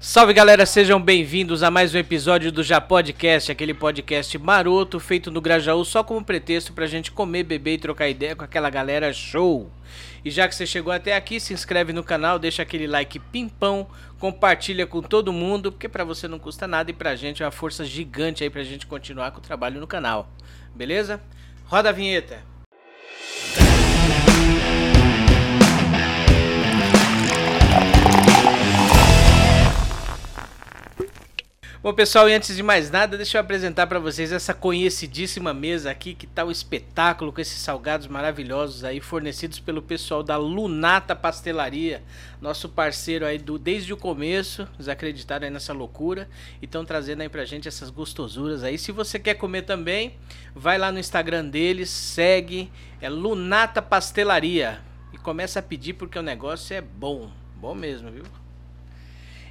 Salve galera, sejam bem-vindos a mais um episódio do Já Podcast, aquele podcast maroto feito no Grajaú só como pretexto pra gente comer, beber e trocar ideia com aquela galera show. E já que você chegou até aqui, se inscreve no canal, deixa aquele like pimpão, compartilha com todo mundo, porque pra você não custa nada e pra gente é uma força gigante aí pra gente continuar com o trabalho no canal. Beleza? Roda a vinheta. Bom, pessoal, e antes de mais nada, deixa eu apresentar para vocês essa conhecidíssima mesa aqui, que tá um espetáculo com esses salgados maravilhosos aí, fornecidos pelo pessoal da Lunata Pastelaria, nosso parceiro aí do desde o começo, eles acreditaram aí nessa loucura e estão trazendo aí pra gente essas gostosuras aí. Se você quer comer também, vai lá no Instagram deles, segue, é Lunata Pastelaria e começa a pedir porque o negócio é bom, bom mesmo, viu?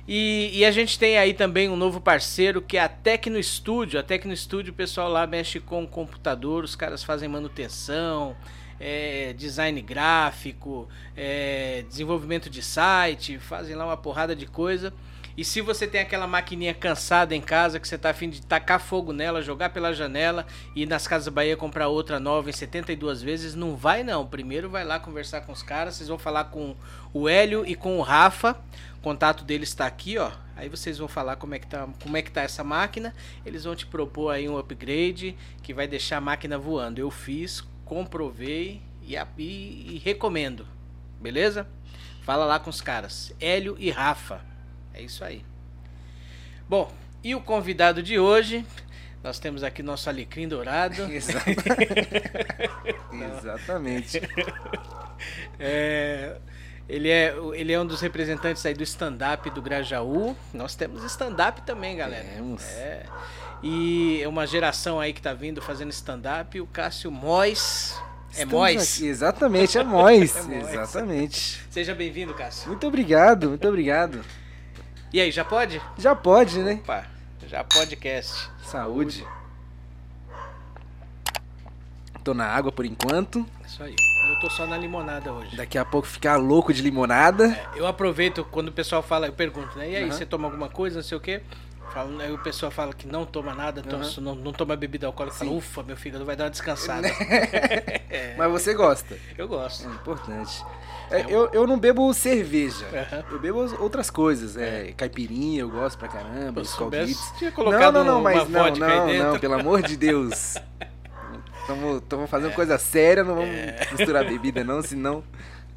E, e, a gente tem aí também um novo parceiro que é a Tecno Studio. A Tecno Studio, o pessoal lá mexe com computador, os caras fazem manutenção, é, design gráfico, é, desenvolvimento de site, fazem lá uma porrada de coisa. E se você tem aquela maquininha cansada em casa que você tá afim de tacar fogo nela, jogar pela janela e nas Casas Bahia comprar outra nova em 72 vezes, não vai não. Primeiro vai lá conversar com os caras, vocês vão falar com o Hélio e com o Rafa. O contato deles está aqui, ó. Aí vocês vão falar como é que tá, como é que tá essa máquina. Eles vão te propor aí um upgrade que vai deixar a máquina voando. Eu fiz, comprovei e, e, e recomendo. Beleza? Fala lá com os caras, Hélio e Rafa. É isso aí. Bom, e o convidado de hoje, nós temos aqui nosso alecrim dourado. Exatamente. é, ele, é, ele é um dos representantes aí do stand-up do Grajaú. Nós temos stand-up também, galera. Temos. É. E é uma geração aí que tá vindo fazendo stand-up. O Cássio Mois. É Mois? Exatamente, é Mois. é Mois. Exatamente. Seja bem-vindo, Cássio. Muito obrigado, muito obrigado. E aí, já pode? Já pode, né? Opa, já podcast. Saúde. Tô na água por enquanto. Isso aí. Eu tô só na limonada hoje. Daqui a pouco ficar louco de limonada. É, eu aproveito quando o pessoal fala, eu pergunto, né? E aí, uhum. você toma alguma coisa, não sei o quê? Falo, aí o pessoal fala que não toma nada, uhum. toma, não, não, toma bebida alcoólica. Fala, ufa, meu fígado vai dar uma descansada. é. Mas você gosta? Eu gosto. É importante. É, eu, eu não bebo cerveja. Uhum. Eu bebo outras coisas. É, caipirinha, eu gosto pra caramba. Skull Não, não, não, mas não, não, não, pelo amor de Deus. Estamos fazendo é. coisa séria, não vamos é. misturar bebida, não, senão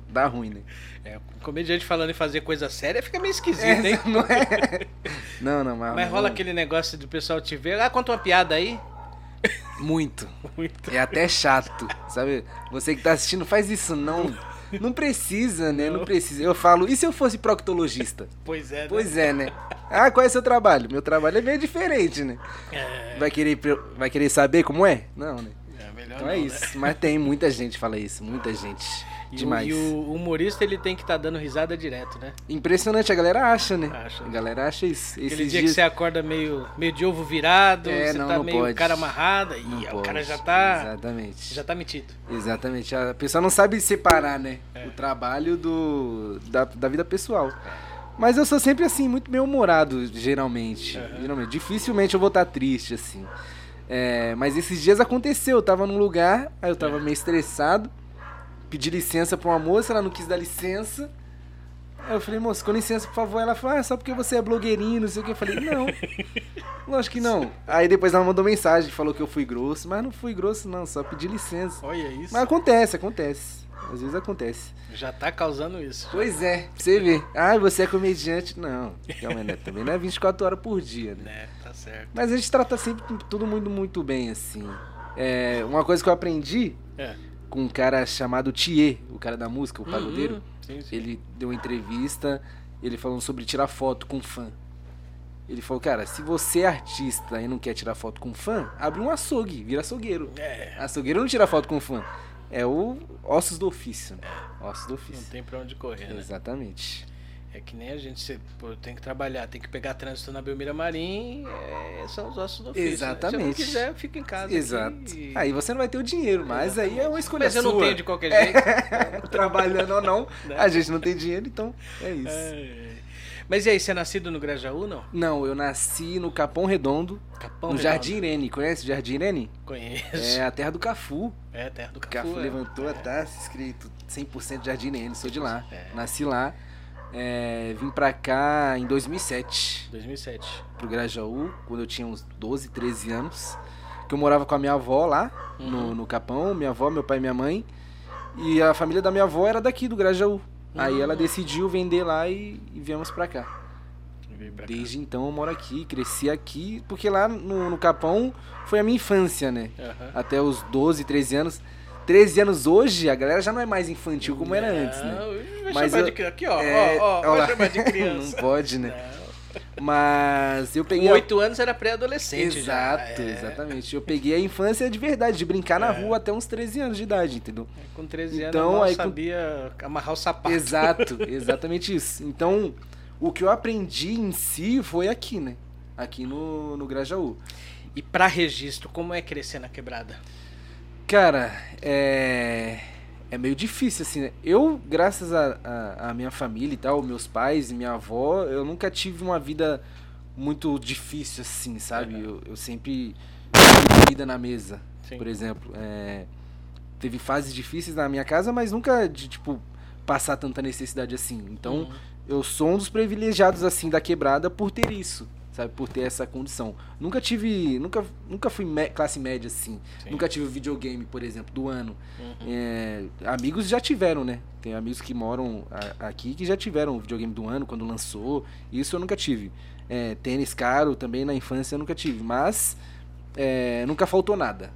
dá ruim, né? É, comediante falando em fazer coisa séria fica meio esquisito, é, hein? Não é? Não, não, mas. Mas rola aquele negócio do pessoal te ver. Ah, conta uma piada aí. Muito. Muito. É até chato, sabe? Você que tá assistindo, faz isso não. Não precisa, né? Não. não precisa. Eu falo, e se eu fosse proctologista? Pois é, né? Pois é, né? Ah, qual é o seu trabalho? Meu trabalho é meio diferente, né? É... Vai, querer, vai querer saber como é? Não, né? É, melhor então não, é isso. Né? Mas tem muita gente que fala isso, muita gente. E Demais. O, e o humorista ele tem que estar tá dando risada direto, né? Impressionante, a galera acha, né? Acha. A galera acha isso. Aquele Esses dia dias... que você acorda meio, meio de ovo virado, é, você não, tá não meio pode. cara amarrada e o cara já tá. Exatamente. Já tá metido. Exatamente. A pessoa não sabe separar, né? É. O trabalho do, da, da vida pessoal. Mas eu sou sempre assim, muito bem humorado, geralmente. Uhum. geralmente. Dificilmente eu vou estar triste, assim. É, mas esses dias aconteceu, eu tava num lugar, aí eu tava é. meio estressado pedi licença pra uma moça, ela não quis dar licença. Aí eu falei, moça, com licença, por favor. Ela falou, ah, só porque você é blogueirinho, não sei o que. Eu falei, não. Lógico que não. Aí depois ela mandou mensagem, falou que eu fui grosso, mas não fui grosso, não, só pedi licença. Olha isso. Mas acontece, acontece. Às vezes acontece. Já tá causando isso. Pois é, pra você ver. Ah, você é comediante. Não, calma, né? também não é 24 horas por dia, né? É, tá certo. Mas a gente trata sempre tudo muito, muito bem, assim. É, uma coisa que eu aprendi é com um cara chamado Thier, o cara da música, o pagodeiro. Uhum. Sim, sim. Ele deu uma entrevista, ele falando sobre tirar foto com fã. Ele falou, cara, se você é artista e não quer tirar foto com fã, abre um açougue, vira açougueiro. É. Açougueiro não tira foto com fã. É o ossos do ofício. Né? Ossos do ofício. Não tem pra onde correr, né? Exatamente. É que nem a gente pô, tem que trabalhar, tem que pegar trânsito na Belmira Marim, é, são os ossos do ofício. Exatamente. Né? Se não quiser, eu fico em casa. Exato. E... Aí você não vai ter o dinheiro, mas Exatamente. aí é uma escolha mas sua. Mas eu não tenho de qualquer jeito. Trabalhando ou não, né? a gente não tem dinheiro, então é isso. É. Mas e aí, você é nascido no Grajaú, não? Não, eu nasci no Capão Redondo, Capão no Redondo. Jardim Irene. Conhece o Jardim Irene? Conheço. É a terra do Cafu. É, terra do O Cafu. Cafu é. levantou, tá escrito 100% Jardim Irene, sou de lá. É. Nasci lá. É, vim pra cá em 2007, 2007. pro Grajaú, quando eu tinha uns 12, 13 anos. Que eu morava com a minha avó lá, Uhum. no, no Capão, minha avó, meu pai e minha mãe. E a família da minha avó era daqui, do Grajaú. Aí ela Hum. decidiu vender lá e, e viemos pra cá. Pra cá. Desde então eu moro aqui, cresci aqui, porque lá no, no Capão foi a minha infância, né? Aham. Até os 12, 13 anos. 13 anos hoje, a galera já não é mais infantil como era antes, né? Não, vai Mas chamar eu- de criança. Aqui, ó, É, ó, ó, vai chamar de criança. não pode, né? Não. Mas eu peguei. Com a- oito anos era pré-adolescente já. Exato, É. exatamente. Eu peguei a infância de verdade, de brincar na É. rua até uns 13 anos de idade, entendeu? Com 13 anos Então, eu aí com- sabia amarrar o sapato. Exato, exatamente isso. Então, o que eu aprendi em si foi aqui, né? Aqui no, no Grajaú. E pra registro, como é crescer na quebrada? Cara, é. É meio difícil, assim, né? Eu, graças à a, a, minha família e tal, meus pais e minha avó, eu nunca tive uma vida muito difícil, assim, sabe? Eu, eu sempre tive comida na mesa, Sim. por exemplo. É, teve fases difíceis na minha casa, mas nunca de, tipo, passar tanta necessidade assim. Então, Uhum. eu sou um dos privilegiados, assim, da quebrada por ter isso, sabe? Por ter essa condição. Nunca tive. Nunca, nunca fui mé- classe média, assim. Sim. Nunca tive videogame, por exemplo, do ano. Uhum. É, amigos já tiveram, né? Tem amigos que moram a- aqui que já tiveram o videogame do ano quando lançou. Isso eu nunca tive. É, tênis caro também na infância eu nunca tive. Mas é, nunca faltou nada.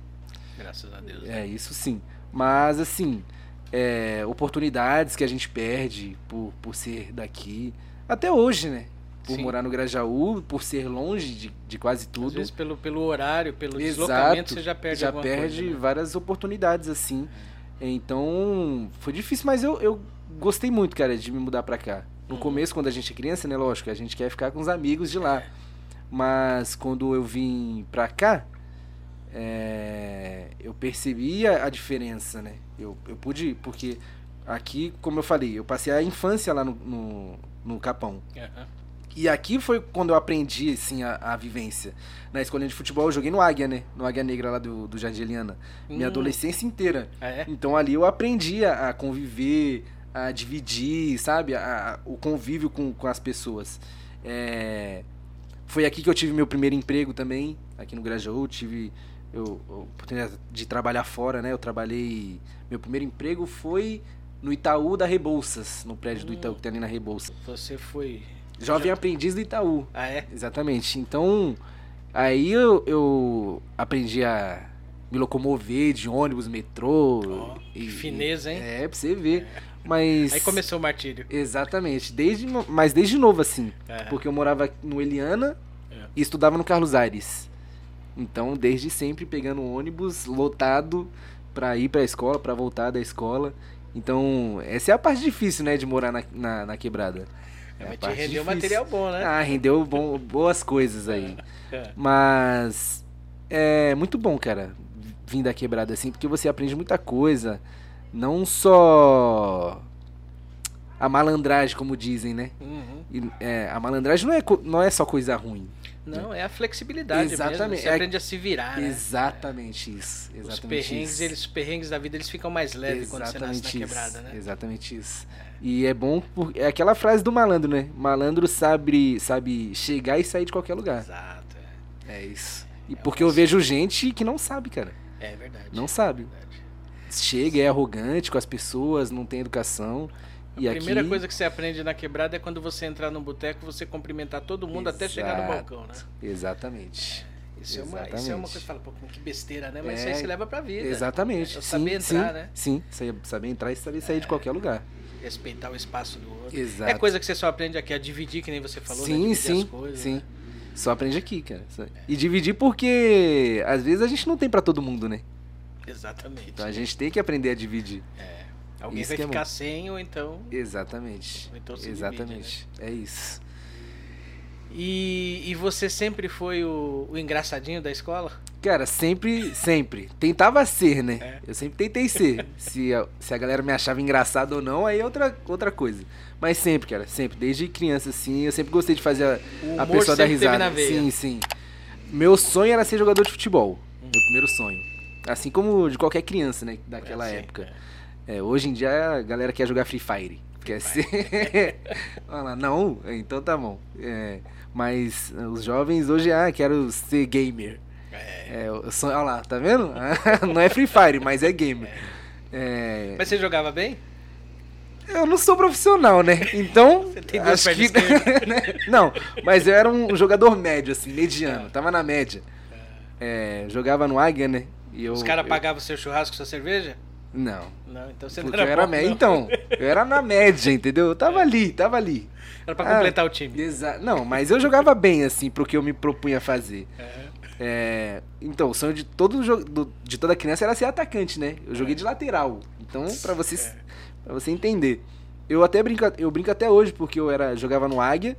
Graças a Deus. É, isso sim. Mas assim, é, oportunidades que a gente perde por, por ser daqui. Até hoje, né? Por Sim. morar no Grajaú, por ser longe de, de quase Às tudo. vezes pelo, pelo horário, pelo Exato, deslocamento, você já perde já perde coisa, né? várias oportunidades assim. Então, foi difícil, mas eu, eu gostei muito, cara, de me mudar pra cá. No Uhum. começo, quando a gente é criança, né, lógico, a gente quer ficar com os amigos de lá. Mas quando eu vim pra cá, é, eu percebi a, diferença, né? Eu, eu pude, porque aqui, como eu falei, eu passei a infância lá no, no, no Capão. Aham. E aqui foi quando eu aprendi, assim, a, a vivência. Na escolinha de futebol eu joguei no Águia, né? No Águia Negra lá do, do Jardim Eliana. Minha Hum. adolescência inteira. Ah, é? Então ali eu aprendi a, a conviver, a dividir, sabe? A- o convívio com, com as pessoas. É, Foi aqui que eu tive meu primeiro emprego também, aqui no Grajaú. Tive eu, a oportunidade de trabalhar fora, né? Eu trabalhei... Meu primeiro emprego foi no Itaú da Rebouças, no prédio do Hum. Itaú que tem ali na Rebouça. Você foi. Jovem aprendiz do Itaú. Ah, é? Exatamente. Então, aí eu, eu aprendi a me locomover de ônibus, metrô. Ó, que fineza, hein? É, pra você ver. Mas. Aí começou o martírio. Exatamente. Desde, mas desde novo, assim. Aham. Porque eu morava no Eliana É. e estudava no Carlos Aires. Então, desde sempre pegando ônibus lotado pra ir pra escola, pra voltar da escola. Então, essa é a parte difícil, né, de morar na, na, na quebrada. É, mas te rendeu difícil. material bom, né? Ah, rendeu bom- boas coisas aí. É. Mas é muito bom, cara, vir da quebrada assim, porque você aprende muita coisa. Não só a malandragem, como dizem, né? Uhum. E, é, a malandragem não é, não é só coisa ruim. Não, é a flexibilidade Exatamente. mesmo. Você É- aprende a se virar, né? Exatamente isso. Os Exatamente perrengues, isso. eles, os perrengues da vida, eles ficam mais leves quando você nasce na Exatamente quebrada, isso. né? Exatamente isso. E é bom, por, é aquela frase do malandro, né? Malandro sabe, sabe chegar e sair de qualquer lugar. Exato, é. É isso. E É porque eu vejo gente que não sabe, cara. É verdade. Não sabe. Verdade. chega, é arrogante com as pessoas, não tem educação. E A primeira aqui, coisa que você aprende na quebrada é quando você entrar num boteco, você cumprimentar todo mundo até chegar no Exato. balcão, né? Exatamente. Isso é, uma, isso é uma Exatamente. coisa que fala, pô, que besteira, né? Mas É, isso aí se leva pra vida. Exatamente. É sim, saber sim, entrar, né? Sim, saber, entrar e saber sair de qualquer lugar. Respeitar o espaço do outro. Exato. É coisa que você só aprende aqui, a dividir, que nem você falou, né? sim, Dividir sim, as coisas, sim. né? Só aprende aqui, cara. E dividir porque às vezes a gente não tem pra todo mundo, né? Exatamente. Então a gente tem que aprender a dividir. É. Alguém Isso vai é ficar bom. sem ou então. Exatamente. Então se divide, Exatamente. É isso. E, e você sempre foi o, o engraçadinho da escola? Cara, sempre, sempre. Tentava ser, né? É. Eu sempre tentei ser. se, a, se a galera me achava engraçado ou não, aí é outra, outra coisa. Mas sempre, cara, sempre. Desde criança, assim, eu sempre gostei de fazer a, a pessoa dar risada. Sim, sim. Meu sonho era ser jogador de futebol. Hum. Meu primeiro sonho. Assim como de qualquer criança, né? Daquela é, época. É. É, hoje em dia a galera quer jogar Free Fire. Quer ser. Olha lá, não, então tá bom. É, mas os jovens hoje, ah, quero ser gamer. É. é sou, olha lá, tá vendo? não é Free Fire, mas é gamer. É. Mas você jogava bem? Eu não sou profissional, né? Então. Você tem acho que... Né? não, mas eu era um jogador médio, assim, mediano. É. Tava na média. É, jogava no Águia, né? E eu, Os caras eu... pagavam seu churrasco, sua cerveja? Não. Não, então você Porque não era, eu era bom, Então, eu era na média, entendeu? Eu tava é. ali, tava ali. Era pra completar ah, o time. Exa não, mas eu jogava bem, assim, pro que eu me propunha fazer. É. É, então, o sonho de todo do, de toda criança era ser atacante, né? Eu joguei é. de lateral. Então, para vocês, é. para você entender, eu até brinco, eu brinco até hoje porque eu era jogava no Águia,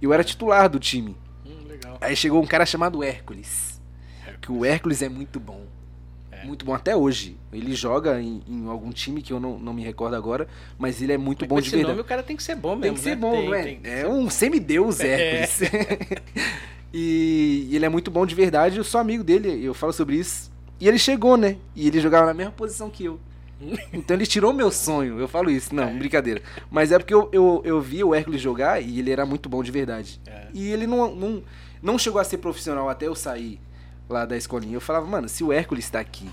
e eu era titular do time. Hum, Aí chegou um cara chamado Hércules, Hércules. que o Hércules é muito bom muito bom até hoje. Ele joga em, em, algum time que eu não, não me recordo agora, mas ele é muito mas bom de verdade. Nome, o cara tem que ser bom mesmo, Tem que ser né? bom, tem, não é? Tem é um semideus Hércules. É. e, e ele é muito bom de verdade, eu sou amigo dele, eu falo sobre isso. E ele chegou, né? E ele jogava na mesma posição que eu. Então ele tirou meu sonho, eu falo isso, não, é. brincadeira. Mas é porque eu, eu, eu vi o Hércules jogar e ele era muito bom de verdade. É. E ele não, não, não chegou a ser profissional até eu sair lá da escolinha. Eu falava, mano, se o Hércules está aqui,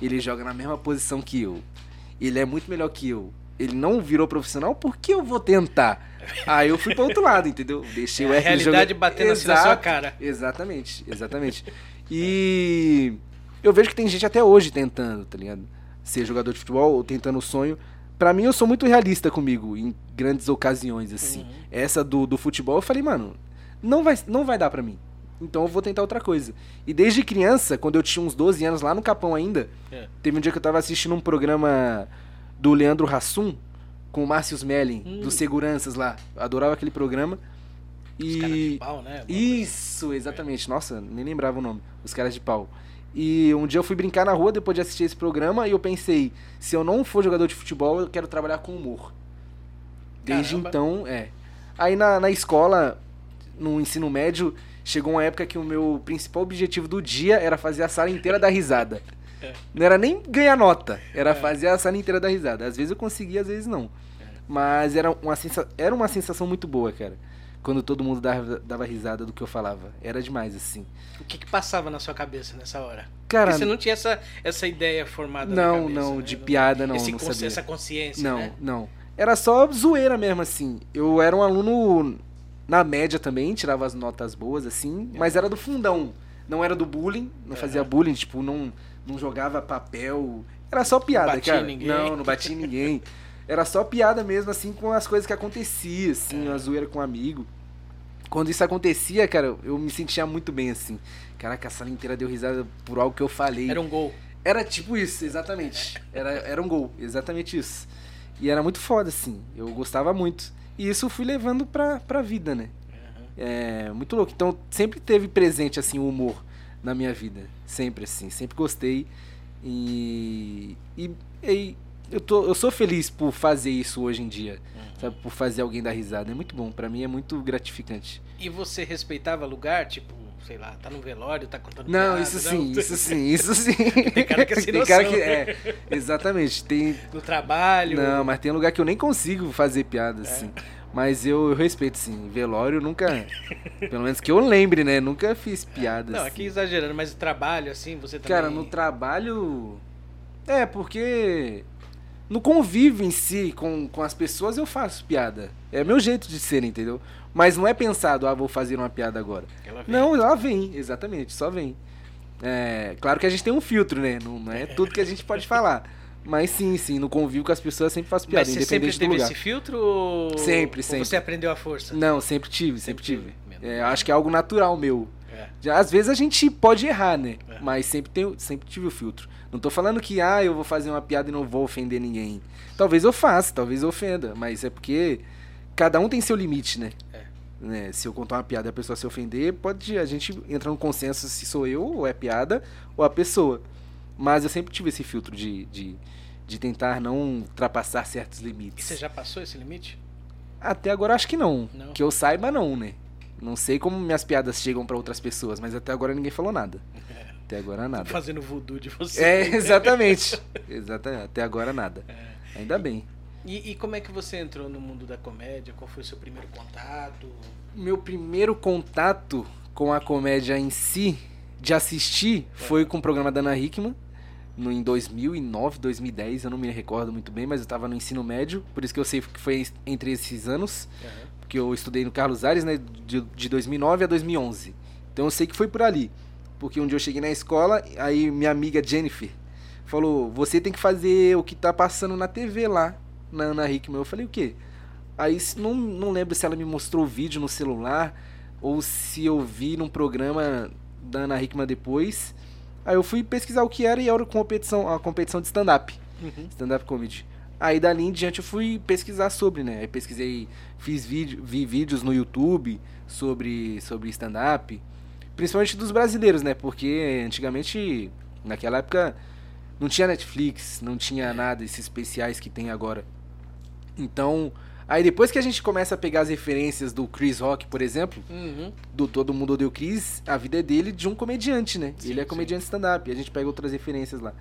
ele joga na mesma posição que eu, ele é muito melhor que eu, ele não virou profissional, por que eu vou tentar? Aí eu fui para outro lado, entendeu? Deixei é o Hércules jogar. A realidade batendo Exato, assim na sua cara. Exatamente, exatamente. E eu vejo que tem gente até hoje tentando, tá ligado? Ser jogador de futebol ou tentando o sonho. Para mim, eu sou muito realista comigo em grandes ocasiões, assim. Uhum. Essa do, do futebol, eu falei, mano, não vai, não vai dar para mim. Então eu vou tentar outra coisa. E desde criança, quando eu tinha uns 12 anos, lá no Capão ainda, é. teve um dia que eu tava assistindo um programa do Leandro Hassum, com o Márcio Smelling, hum. dos seguranças lá. Eu adorava aquele programa. E... Os caras de pau, né? Isso, exatamente. Nossa, nem lembrava o nome. Os caras de pau. E um dia eu fui brincar na rua depois de assistir esse programa e eu pensei, se eu não for jogador de futebol, eu quero trabalhar com humor. Desde Caramba. então, é. Aí na, na escola, no ensino médio, chegou uma época que o meu principal objetivo do dia era fazer a sala inteira dar risada. É. Não era nem ganhar nota, era é. fazer a sala inteira dar risada. Às vezes eu conseguia, às vezes não. É. Mas era uma, sensa... era uma sensação muito boa, cara. Quando todo mundo dava, dava risada do que eu falava. Era demais, assim. O que, que passava na sua cabeça nessa hora? Cara, Porque você não tinha essa, essa ideia formada não, cabeça, Não, né? de piada não, Esse não sabia. Essa consciência, Não, né? não. Era só zoeira mesmo, assim. Eu era um aluno na média também, tirava as notas boas, assim, mas era do fundão. Não era do bullying, não fazia bullying, tipo, não, não jogava papel. Era só piada, não cara. Ninguém. Não, não batia ninguém. Era só piada mesmo, assim, com as coisas que aconteciam, assim, é. uma zoeira com um amigo. Quando isso acontecia, cara, eu me sentia muito bem, assim. Caraca, a sala inteira deu risada por algo que eu falei. Era um gol. Era tipo isso, exatamente. Era, era um gol, exatamente isso. E era muito foda, assim. Eu gostava muito. E isso eu fui levando pra, pra vida, né? Uhum. É muito louco. Então sempre teve presente assim o humor na minha vida. Sempre assim. Sempre gostei. E, e, e eu, tô, eu sou feliz por fazer isso hoje em dia. Uhum. Sabe? Por fazer alguém dar risada. É muito bom. para mim é muito gratificante. E você respeitava lugar? Tipo, sei lá, tá no velório, tá contando Não, piada, isso sim, não? isso sim, isso sim. tem cara que é sem tem cara que é, exatamente, tem no trabalho. Não, mas tem lugar que eu nem consigo fazer piada é. assim. Mas eu, eu, respeito, sim. Velório nunca. pelo menos que eu lembre, né? Nunca fiz piada. Não, assim. aqui exagerando, mas o trabalho, assim, você também. Cara, no trabalho. É, porque. No convívio em si com, com as pessoas eu faço piada. É meu jeito de ser, entendeu? Mas não é pensado, ah, vou fazer uma piada agora. Ela não, ela vem, exatamente, só vem. É, claro que a gente tem um filtro, né? Não, não é tudo que a gente pode falar. Mas sim, sim, no convívio com as pessoas sempre faço piada, Mas você sempre teve esse filtro ou... Sempre, sempre. Ou você aprendeu a força? Não, sempre tive, sempre, sempre tive. É, acho que é algo natural meu. É. Às vezes a gente pode errar, né? É. Mas sempre, tem, sempre tive o filtro. Não tô falando que, ah, eu vou fazer uma piada e não vou ofender ninguém. Talvez eu faça, talvez eu ofenda, mas é porque cada um tem seu limite, né? Né? Se eu contar uma piada e a pessoa se ofender, pode a gente entra no consenso se sou eu, ou é piada, ou a pessoa. Mas eu sempre tive esse filtro de, de, de tentar não ultrapassar certos limites. E você já passou esse limite? Até agora acho que não. Não. Que eu saiba, não, né? Não sei como minhas piadas chegam pra outras pessoas, mas até agora ninguém falou nada. Até agora nada. Fazendo voodoo de você. É, exatamente. exatamente. Até agora nada. Ainda bem. E, e como é que você entrou no mundo da comédia? Qual foi o seu primeiro contato? Meu primeiro contato com a comédia em si, de assistir, foi com o programa da Ana Hickman, no, em 2009, 2010, eu não me recordo muito bem, mas eu estava no ensino médio, por isso que eu sei que foi entre esses anos, porque eu estudei no Carlos Aires, né, de, de 2009 a 2011. Então eu sei que foi por ali, porque um dia eu cheguei na escola, aí minha amiga Jennifer falou: Você tem que fazer o que tá passando na TV lá, na Ana Hickman. Eu falei: O quê? Aí não, não lembro se ela me mostrou o vídeo no celular ou se eu vi num programa da Ana Hickman depois. Aí eu fui pesquisar o que era e era a competição, a competição de stand-up. Uhum. Stand-up comedy. Aí dali em diante eu fui pesquisar sobre, né? Aí pesquisei, fiz vídeo, vi vídeos no YouTube sobre, sobre stand-up. Principalmente dos brasileiros, né? Porque antigamente, naquela época, não tinha Netflix, não tinha nada, esses especiais que tem agora. Então, aí depois que a gente começa a pegar as referências do Chris Rock, por exemplo, Uhum. do Todo Mundo Odeia o Chris, a vida é dele de um comediante, né? Sim, ele é comediante stand-up, e a gente pega outras referências lá.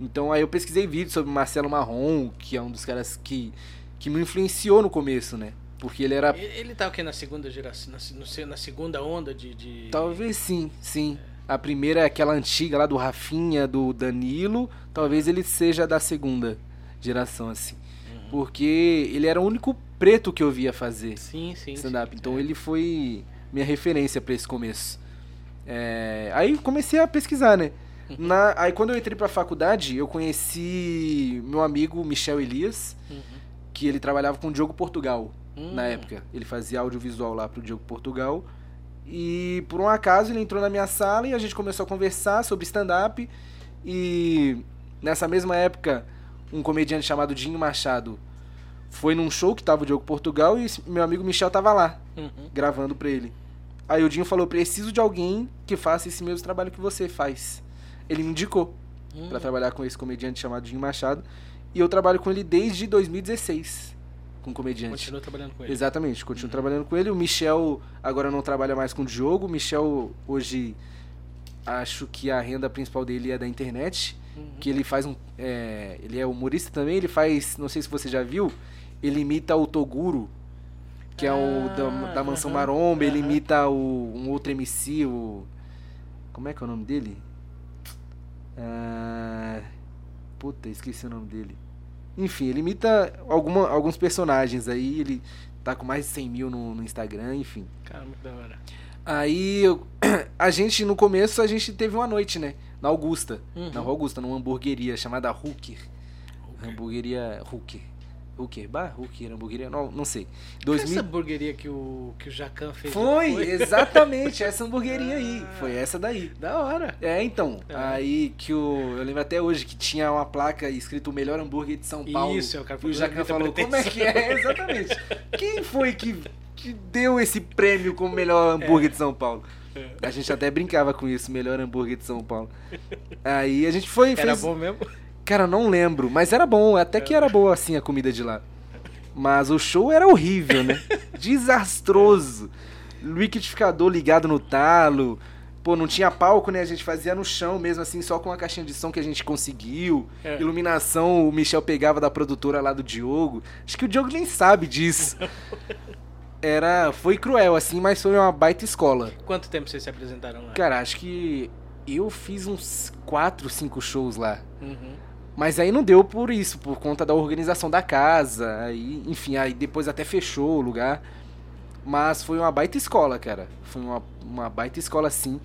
Então aí eu pesquisei vídeos sobre Marcelo Marrom, que é um dos caras que, que me influenciou no começo, né? Porque ele era. Ele, tá o quê? Na segunda geração? Na, na segunda onda de. de... Talvez sim, sim. A primeira é aquela antiga lá do Rafinha, do Danilo. Talvez ele seja da segunda geração, assim. Uhum. Porque ele era o único preto que eu via fazer. Sim, sim. stand-up. Então É. ele foi minha referência pra esse começo. É, aí comecei a pesquisar, né? Uhum. Na, aí quando eu entrei pra faculdade, eu conheci meu amigo Michel Elias, Uhum. que ele trabalhava com o Diogo Portugal Hum. na época. Ele fazia audiovisual lá pro Diogo Portugal. E por um acaso ele entrou na minha sala e a gente começou a conversar sobre stand-up. E nessa mesma época, um comediante chamado Dinho Machado foi num show que tava o Diogo Portugal e meu amigo Michel tava lá, Uhum. gravando pra ele. Aí o Dinho falou: preciso de alguém que faça esse mesmo trabalho que você faz. Ele me indicou Hum. pra trabalhar com esse comediante chamado Dinho Machado. E eu trabalho com ele desde 2016. Com comediante. Continua trabalhando com ele. Exatamente, continuo trabalhando com ele. O Michel agora não trabalha mais com o Diogo. O Michel hoje acho que a renda principal dele é da internet. Uhum. Que ele faz um. é, ele é humorista também, ele faz. Não sei se você já viu. Ele imita o Toguro, que é o da, Ah, da Mansão aham, Maromba. Ele imita o, um outro MC, o. Como é que é o nome dele? Ah, puta, esqueci o nome dele. Enfim, ele imita alguma, alguns personagens aí. Ele tá com mais de 100 mil no, no Instagram, enfim. Cara, muito da hora. Aí eu- a gente, no começo, a gente teve uma noite, né? Na Augusta. Uhum. Na Rua Augusta, numa hamburgueria chamada Hooker. Hamburgueria Hooker. Hooker Bar? Hooker, hamburgueria? Não, não sei. Foi 2000... Essa hamburgueria que o, que o Jacan fez. Foi, exatamente, essa hamburgueria aí. Foi essa daí. Da hora. É, então. É. Aí que o. Eu lembro até hoje que tinha uma placa escrito o melhor hambúrguer de São Paulo. Isso, é o cara E o Jacan falou, como é que é? Exatamente. Quem foi que, que deu esse prêmio como melhor hambúrguer de São Paulo? É. A gente até brincava com isso, melhor hambúrguer de São Paulo. Aí a gente foi e Era fez. bom mesmo? Cara, não lembro, mas era bom, até que era boa assim a comida de lá. Mas o show era horrível, né? Desastroso. Liquidificador ligado no talo. Pô, não tinha palco, né? A gente fazia no chão mesmo, assim, só com a caixinha de som que a gente conseguiu. É. Iluminação, o Michel pegava da produtora lá do Diogo. Acho que o Diogo nem sabe disso. Era. Foi cruel, assim, mas foi uma baita escola. Quanto tempo vocês se apresentaram lá? Cara, acho que eu fiz uns 4, 5 shows lá. Uhum. Mas aí não deu por isso, por conta da organização da casa. Aí, enfim, aí depois até fechou o lugar. Mas foi uma baita escola, cara. Foi uma, uma baita escola sim.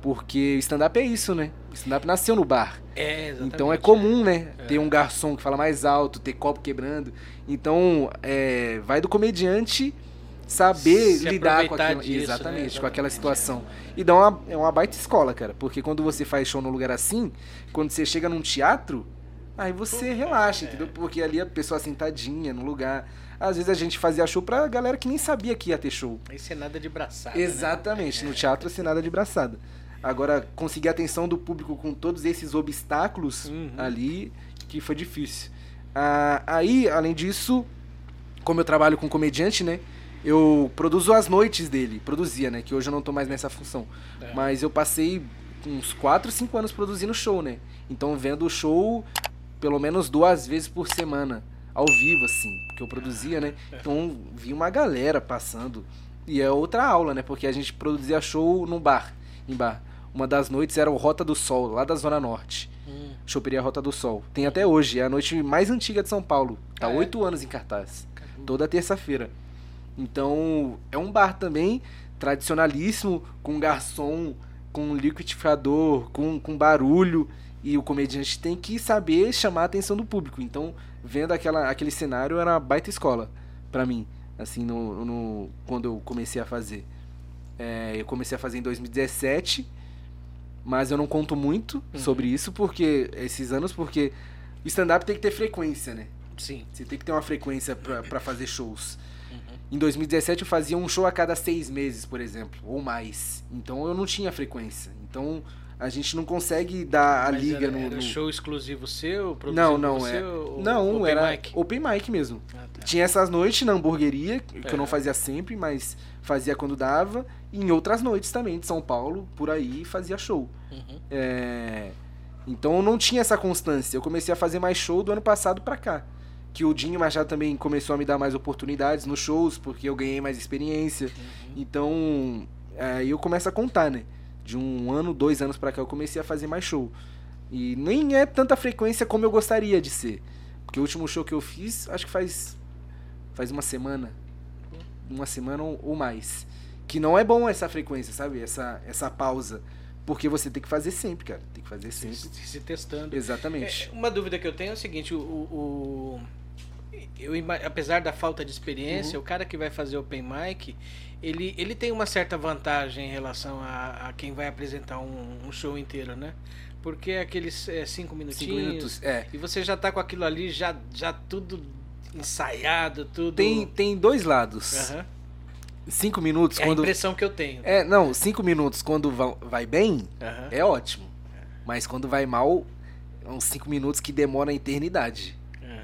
Porque stand-up é isso, né? Stand-up nasceu no bar. É, exatamente. Então é comum, né? É. Ter um garçom que fala mais alto, ter copo quebrando. Então, é, vai do comediante saber Se lidar com aquilo. disso, né? exatamente, com aquela situação. E dá uma, é uma baita escola, cara. Porque quando você faz show num lugar assim, quando você chega num teatro, Aí você relaxa, é. entendeu? Porque ali a pessoa sentadinha no lugar. Às vezes a gente fazia show pra galera que nem sabia que ia ter show. Isso é nada de braçada. Né? Exatamente, né? no teatro é nada de braçada. Agora, conseguir a atenção do público com todos esses obstáculos uhum. ali, que foi difícil. Ah, aí, além disso, como eu trabalho com comediante, né? Eu produzo as noites dele. Produzia, né? Que hoje eu não tô mais nessa função. É. Mas eu passei uns 4, 5 anos produzindo show, né? Então vendo o show pelo menos duas vezes por semana. Ao vivo, assim. Que eu produzia, né? Então vi uma galera passando. E é outra aula, né? Porque a gente produzia show no bar. Em bar. Uma das noites era o Rota do Sol, lá da Zona Norte. Hum. Choperia Rota do Sol. Tem até hoje, é a noite mais antiga de São Paulo. Tá ah, oito é? anos em cartaz. Caramba. Toda terça-feira. Então, é um bar também tradicionalíssimo, com garçom, com liquidificador, com, com barulho. E o comediante tem que saber chamar a atenção do público. Então, vendo aquela, aquele cenário, era uma baita escola para mim, assim, no, no, quando eu comecei a fazer. É, eu comecei a fazer em 2017, mas eu não conto muito uhum. sobre isso, porque esses anos, porque o stand-up tem que ter frequência, né? Sim. Você tem que ter uma frequência para fazer shows. Em 2017 eu fazia um show a cada seis meses, por exemplo, ou mais. Então eu não tinha frequência. Então a gente não consegue dar a Mas liga era, no, era no. show exclusivo seu? Não, não, é. não, open era mic? open mic mesmo. Ah, tá. Tinha essas noites na hamburgueria, que é. eu não fazia sempre, mas fazia quando dava. E em outras noites também, de São Paulo, por aí, fazia show. Uhum. É... Então eu não tinha essa constância. Eu comecei a fazer mais show do ano passado pra cá que o Dinho Machado também começou a me dar mais oportunidades nos shows, porque eu ganhei mais experiência. Uhum. Então, aí eu começo a contar, né? De um ano, dois anos para cá eu comecei a fazer mais show. E nem é tanta frequência como eu gostaria de ser. Porque o último show que eu fiz, acho que faz faz uma semana. Uma semana ou mais. Que não é bom essa frequência, sabe? Essa, essa pausa. Porque você tem que fazer sempre, cara. Tem que fazer sempre. Se, se testando. Exatamente. É, uma dúvida que eu tenho é o seguinte: o, o, eu, apesar da falta de experiência, uhum. o cara que vai fazer open mic, ele, ele tem uma certa vantagem em relação a, a quem vai apresentar um, um, show inteiro, né? Porque é aqueles é, cinco minutinhos. Cinco minutos, é. E você já tá com aquilo ali, já, já tudo ensaiado, tudo. Tem, tem dois lados. Uhum. Cinco minutos é quando. a impressão que eu tenho. É, não, cinco minutos quando vai bem, uhum. é ótimo. Mas quando vai mal, é uns cinco minutos que demora a eternidade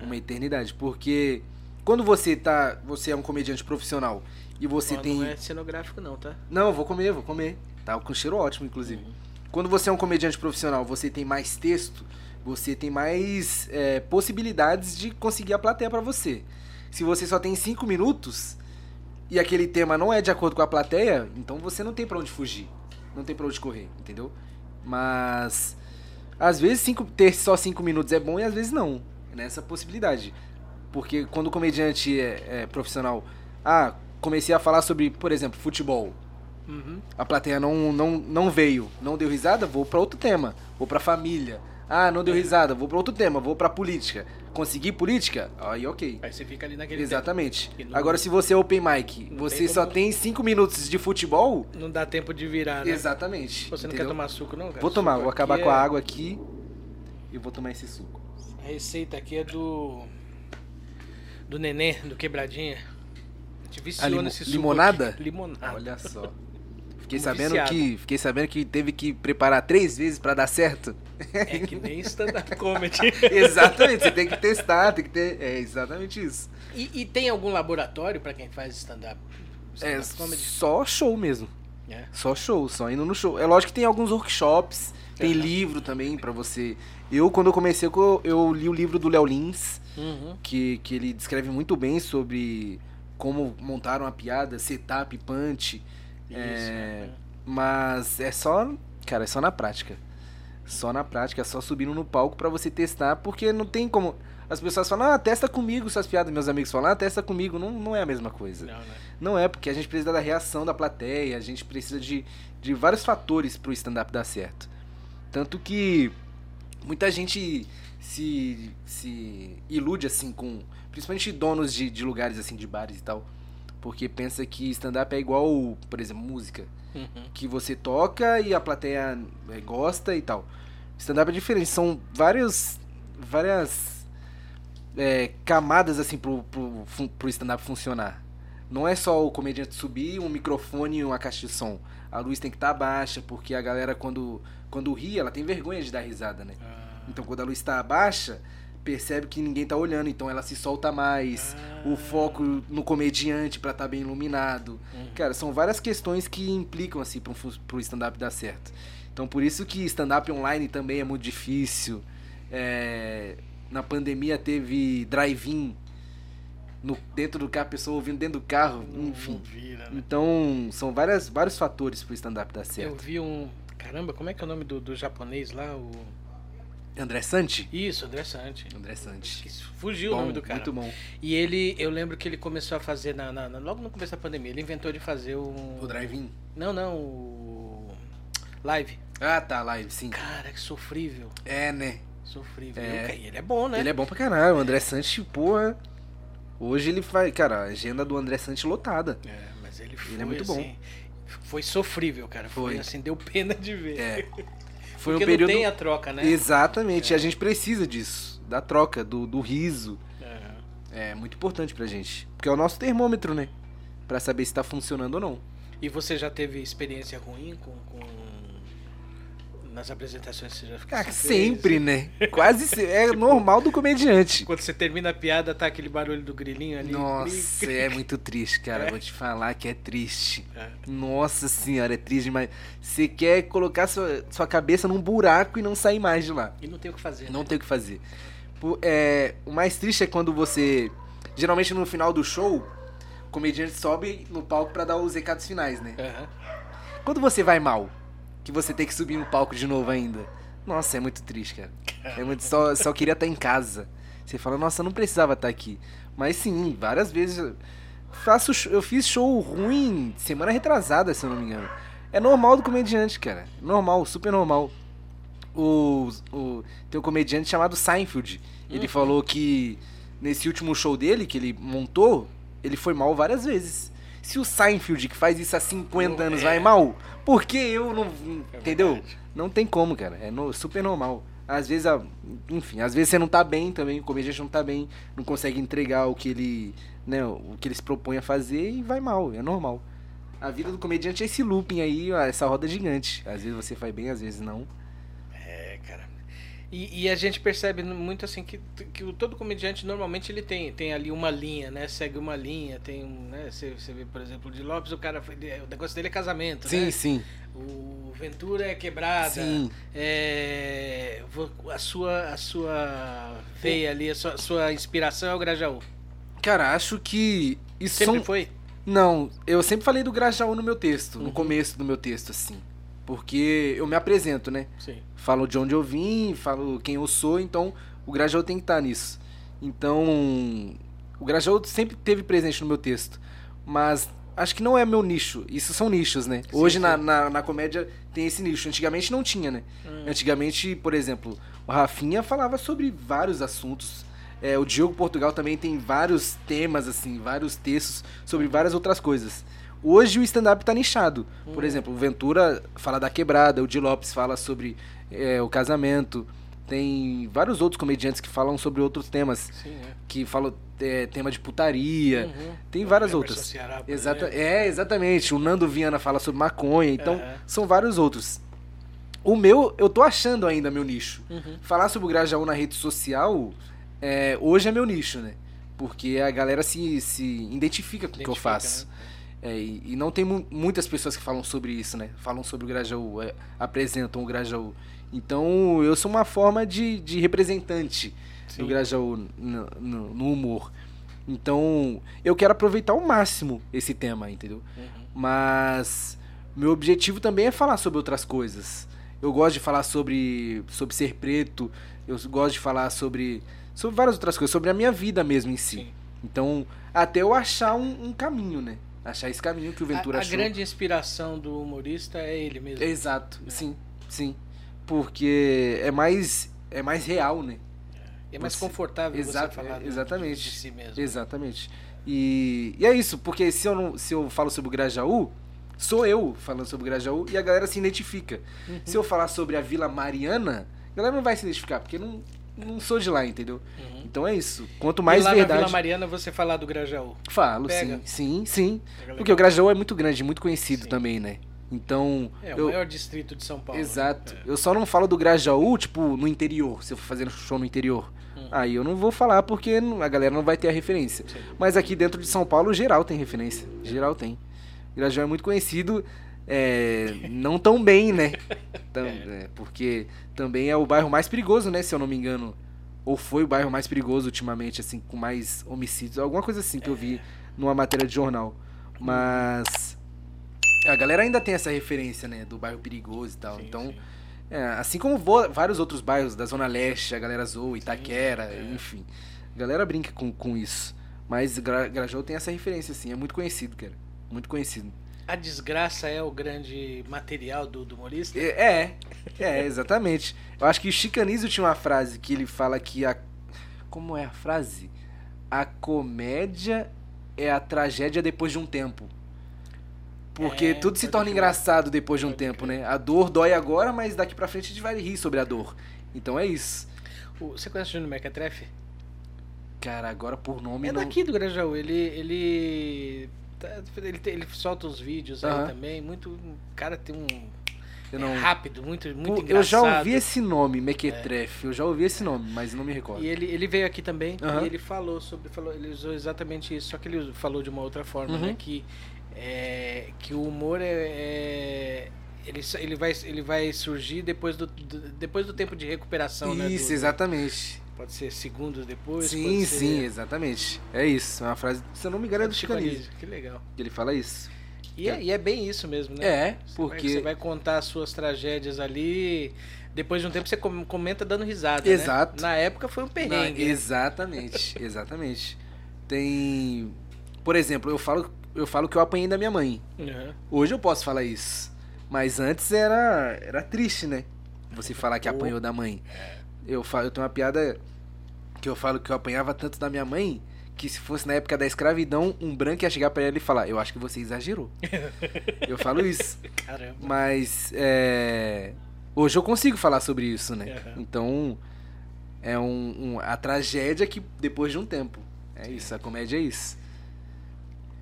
uma eternidade. Porque quando você tá. Você é um comediante profissional e você tem. Não é cenográfico, não, tá? Não, vou comer, vou comer. Tá com cheiro ótimo, inclusive. Uhum. Quando você é um comediante profissional, você tem mais texto, você tem mais é, possibilidades de conseguir a plateia para você. Se você só tem cinco minutos e aquele tema não é de acordo com a plateia, então você não tem para onde fugir. Não tem pra onde correr, entendeu? Mas. Às vezes cinco, ter só cinco minutos é bom e às vezes não nessa possibilidade. Porque quando o comediante é, é profissional, ah, comecei a falar sobre, por exemplo, futebol. Uhum. A plateia não, não, não veio, não deu risada, vou para outro tema. Vou para família. Ah, não deu risada, vou para outro tema, vou para política. Consegui política? Aí ok. Aí você fica ali naquele Exatamente. Não... Agora, se você é open mic, não você tem só tem cinco minutos de futebol. Não dá tempo de virar, né? Exatamente. Você não quer tomar suco, não? Cara? Vou tomar, vou acabar com a é água aqui e vou tomar esse suco. A receita aqui é do. Do neném, do quebradinha. A gente viciou lim nesse suco. Limonada? Aqui. Limonada. Olha só. Fiquei sabendo, que, fiquei sabendo que teve que preparar três vezes para dar certo. É que nem stand-up comedy. exatamente, você tem que testar, tem que ter. É exatamente isso. E, e tem algum laboratório para quem faz stand-up? Stand é comedy? só show mesmo. É. Só show, só indo no show. É lógico que tem alguns workshops, tem é. livro também para você eu, quando eu comecei, eu, eu li o livro do Léo Lins, uhum. que, que ele descreve muito bem sobre como montar uma piada, setup, punch. Isso, é, é. Mas é só, cara, é só na prática. Só na prática, é só subindo no palco para você testar, porque não tem como. As pessoas falam, ah, testa comigo suas piadas. Meus amigos falam, ah, testa comigo. Não, não é a mesma coisa. Não, né? não é, porque a gente precisa da reação da plateia, a gente precisa de, de vários fatores pro stand-up dar certo. Tanto que muita gente se, se ilude assim com. Principalmente donos de, de lugares assim, de bares e tal. Porque pensa que stand-up é igual, por exemplo, música. Uhum. Que você toca e a plateia é, gosta e tal. Stand-up é diferente, são vários várias é, camadas assim pro, pro, pro stand-up funcionar. Não é só o comediante subir, um microfone e uma caixa de som. A luz tem que estar tá baixa, porque a galera quando, quando ri, ela tem vergonha de dar risada, né? Ah. Então quando a luz está baixa, percebe que ninguém tá olhando, então ela se solta mais. Ah. O foco no comediante para estar tá bem iluminado. Uhum. Cara, são várias questões que implicam assim pro, pro stand-up dar certo. Então por isso que stand-up online também é muito difícil. É, na pandemia teve drive-in no, dentro do carro, a pessoa ouvindo dentro do carro, enfim. Vira, né? Então, são várias, vários fatores pro stand-up dar certo. Eu vi um. Caramba, como é que é o nome do, do japonês lá? O. André Santi? Isso, André Santi. André Santi. Fugiu bom, o nome do cara. Muito bom. E ele, eu lembro que ele começou a fazer, na, na, logo no começo da pandemia, ele inventou de fazer um. O drive-in? Não, não, o. Live. Ah, tá, live, sim. Cara, que sofrível. É, né? Sofrível. É. ele é bom, né? Ele é bom pra caralho. O André Santi, porra. Hoje ele faz. Cara, a agenda do André Santi lotada. É, mas ele foi. Ele é muito assim, bom. Foi sofrível, cara. Foi, foi assim, deu pena de ver. É. Foi Porque um período. Não tem a troca, né? Exatamente. É. A gente precisa disso. Da troca, do, do riso. É. é muito importante pra gente. Porque é o nosso termômetro, né? Pra saber se tá funcionando ou não. E você já teve experiência ruim com, com nas apresentações você já fica ah, sempre, né? Quase se... é normal do comediante. Quando você termina a piada, tá aquele barulho do grilinho ali. Nossa, é muito triste, cara. É. Vou te falar que é triste. É. Nossa senhora, é triste demais. Você quer colocar sua, sua cabeça num buraco e não sair mais de lá. E não tem o que fazer. Não né? tem o que fazer. É, o mais triste é quando você. Geralmente no final do show, o comediante sobe no palco para dar os recados finais, né? Uhum. Quando você vai mal, que você tem que subir no palco de novo ainda. Nossa, é muito triste, cara. É muito só só queria estar em casa. Você fala, nossa, não precisava estar aqui. Mas sim, várias vezes eu faço eu fiz show ruim semana retrasada, se eu não me engano. É normal do comediante, cara. Normal, super normal. O, o tem um comediante chamado Seinfeld. Ele uhum. falou que nesse último show dele que ele montou, ele foi mal várias vezes. Se o Seinfeld, que faz isso há 50 anos, é. vai mal, por que eu não. É entendeu? Verdade. Não tem como, cara. É no, super normal. Às vezes, enfim, às vezes você não tá bem também, o comediante não tá bem, não consegue entregar o que ele, né, o que ele se propõe a fazer e vai mal, é normal. A vida do comediante é esse looping aí, essa roda gigante. Às vezes você faz bem, às vezes não. E, e, a gente percebe muito assim que, que todo comediante normalmente ele tem, tem ali uma linha, né? Segue uma linha, tem um, né? Você, você vê, por exemplo, de Lopes, o cara o negócio dele é casamento, sim, né? Sim, O Ventura é quebrada. Sim. É, a sua a sua veia ali, a sua, a sua inspiração é o Grajaú. Cara, acho que isso sempre são... foi. Não, eu sempre falei do Grajaú no meu texto, uhum. no começo do meu texto assim. Porque eu me apresento, né? Sim. Falo de onde eu vim, falo quem eu sou, então o Grajaú tem que estar nisso. Então, o Grajaú sempre teve presente no meu texto. Mas acho que não é meu nicho. Isso são nichos, né? Sim, Hoje sim. Na, na, na, comédia tem esse nicho. Antigamente não tinha, né? Hum. Antigamente, por exemplo, o Rafinha falava sobre vários assuntos. É, o Diogo Portugal também tem vários temas, assim, vários textos sobre várias outras coisas. Hoje o stand-up tá nichado. Por uhum. exemplo, o Ventura fala da quebrada, o Di Lopes fala sobre é, o casamento. Tem vários outros comediantes que falam sobre outros temas. Sim, é. Que falam é, tema de putaria. Uhum. Tem várias o outras. Ceará, Exata é, exatamente. O Nando Viana fala sobre maconha. Então, uhum. são vários outros. O meu, eu tô achando ainda meu nicho. Uhum. Falar sobre o Grajaú na rede social, é, hoje é meu nicho, né? Porque a galera se, se identifica com o que eu faço. Né? É, e, e, não tem mu muitas pessoas que falam sobre isso, né? Falam sobre o Grajaú, é, apresentam o Grajaú. Então eu sou uma forma de, de representante Sim. do Grajaú no, no, no, humor. Então eu quero aproveitar ao máximo esse tema, entendeu? Uhum. Mas meu objetivo também é falar sobre outras coisas. Eu gosto de falar sobre, sobre ser preto, eu gosto de falar sobre, sobre várias outras coisas, sobre a minha vida mesmo em si. Sim. Então, até eu achar um, um caminho, né? Achar esse caminho que o Ventura a, a achou. A grande inspiração do humorista é ele mesmo. Exato, é. sim, sim. Porque é mais, é mais real, né? É, mais você, confortável exa você falar exatamente, de, si mesmo. Exatamente. E, e é isso, porque se eu, não, se eu falo sobre o Grajaú, sou eu falando sobre o Grajaú e a galera se identifica. Uhum. Se eu falar sobre a Vila Mariana, a galera não vai se identificar, porque não, não sou de lá, entendeu? Uhum. Então é isso. Quanto mais e lá verdade. Na Vila Mariana você falar do Grajaú? Falo, Pega. sim, sim, sim. Porque o Grajaú é muito grande, muito conhecido sim. também, né? Então. É, o eu... maior distrito de São Paulo. Né? Exato. Né? É. Eu só não falo do Grajaú, tipo, no interior, se eu for fazendo show no interior. Hum. Aí eu não vou falar porque a galera não vai ter a referência. Sim. Mas aqui dentro de São Paulo, geral tem referência. Geral tem. Grajaú é muito conhecido. É, não tão bem, né? Tam, é. porque também é o bairro mais perigoso, né? Se eu não me engano. Ou foi o bairro mais perigoso ultimamente, assim, com mais homicídios. Alguma coisa assim que eu vi numa matéria de jornal. Mas. A galera ainda tem essa referência, né? Do bairro perigoso e tal. Sim, então. Sim. É, assim como vários outros bairros da Zona Leste, a galera zoa, Itaquera, sim, é. enfim. A galera brinca com, com isso. Mas Gra Grajaú tem essa referência, assim. É muito conhecido, cara. Muito conhecido. A desgraça é o grande material do, do humorista? É, é, é, exatamente. Eu acho que o Chicanísio tinha uma frase que ele fala que a. Como é a frase? A comédia é a tragédia depois de um tempo. Porque é, tudo se torna engraçado depois de um tempo, né? A dor dói agora, mas daqui pra frente a gente vai rir sobre a dor. Então é isso. Você conhece o Júnior Mequetrefe? Cara, agora por nome é não... Daqui do Grajaú. Ele, ele ele, ele solta os vídeos uhum. aí também. Muito. Cara, tem um. É não... Rápido, muito, muito engraçado. Eu já ouvi esse nome, Mequetrefe. É. Eu já ouvi esse nome, mas não me recordo. E ele, ele veio aqui também uhum. e ele falou sobre. Falou, ele usou exatamente isso, só que ele falou de uma outra forma, uhum. né? Que, é, que o humor é, é ele, ele, vai, ele vai surgir depois do, do, depois do tempo de recuperação, isso, né? Isso, exatamente. Pode ser segundos depois? Sim, sim, exatamente. É isso. É uma frase, se eu não me engano, é do Chico Anísio. Que legal. Ele fala isso. E é, e é bem isso mesmo, né? É, porque... Você vai, você vai contar as suas tragédias ali... Depois de um tempo você comenta dando risada, Exato. Né? Na época foi um perrengue. Na, exatamente, exatamente. Tem... Por exemplo, eu falo, eu falo que eu apanhei da minha mãe. Uhum. Hoje eu posso falar isso. Mas antes era, era triste, né? Você falar que apanhou da mãe. Eu, falo, eu tenho uma piada que eu falo que eu apanhava tanto da minha mãe que se fosse na época da escravidão, um branco ia chegar para ela e falar: Eu acho que você exagerou. eu falo isso. Caramba. Mas é, hoje eu consigo falar sobre isso, né? Uhum. Então é um, um, a tragédia que depois de um tempo. É isso, a comédia é isso.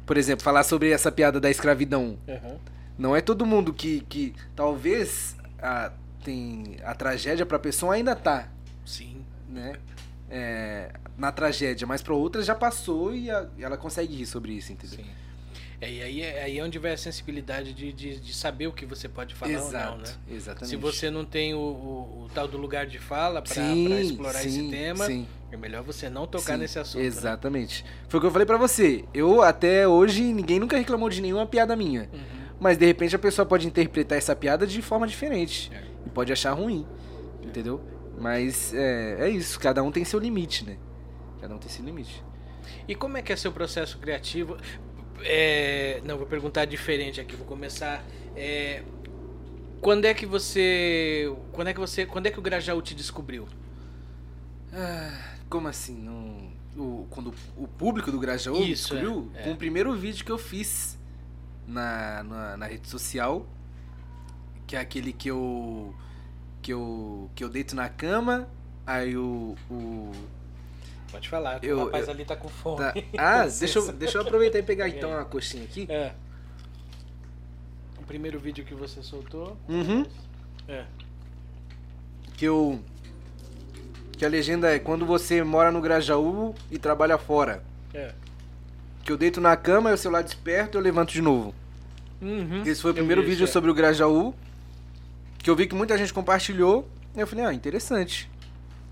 Por exemplo, falar sobre essa piada da escravidão. Uhum. Não é todo mundo que, que talvez a, tem a tragédia para a pessoa ainda tá. Sim. Né? É, na tragédia, mas para outras já passou e, a, e, ela consegue rir sobre isso, entendeu? Sim. É, e aí, é, aí é onde vai a sensibilidade de, de, de, saber o que você pode falar Exato, ou não, né? Exatamente. Se você não tem o, o, o tal do lugar de fala para explorar sim, esse tema, sim. é melhor você não tocar sim, nesse assunto. Né? Exatamente. Né? Foi o que eu falei para você. Eu até hoje ninguém nunca reclamou de nenhuma piada minha. Uhum. Mas de repente a pessoa pode interpretar essa piada de forma diferente. É. E pode achar ruim. É. Entendeu? Mas é, é isso, cada um tem seu limite, né? Cada um tem seu limite. E como é que é seu processo criativo? É, não, vou perguntar diferente aqui, vou começar. É, quando é que você. Quando é que você. Quando é que o Grajaú te descobriu? Ah, como assim? No, o, quando o público do Grajaú Isso, descobriu? É, é. Com o primeiro vídeo que eu fiz na, na, na, rede social, que é aquele que eu que eu que eu deito na cama, aí o, o Pode falar, eu, o rapaz eu, ali tá com fome. Tá, ah, deixa eu, deixa eu aproveitar e pegar então a coxinha aqui. É. O primeiro vídeo que você soltou. Uhum. É. Que eu que a legenda é quando você mora no Grajaú e trabalha fora. É. Que eu deito na cama, o celular desperto e eu levanto de novo. Uhum. Esse foi o primeiro vídeo é. sobre o Grajaú. Que eu vi que muita gente compartilhou. E eu falei, ah, interessante.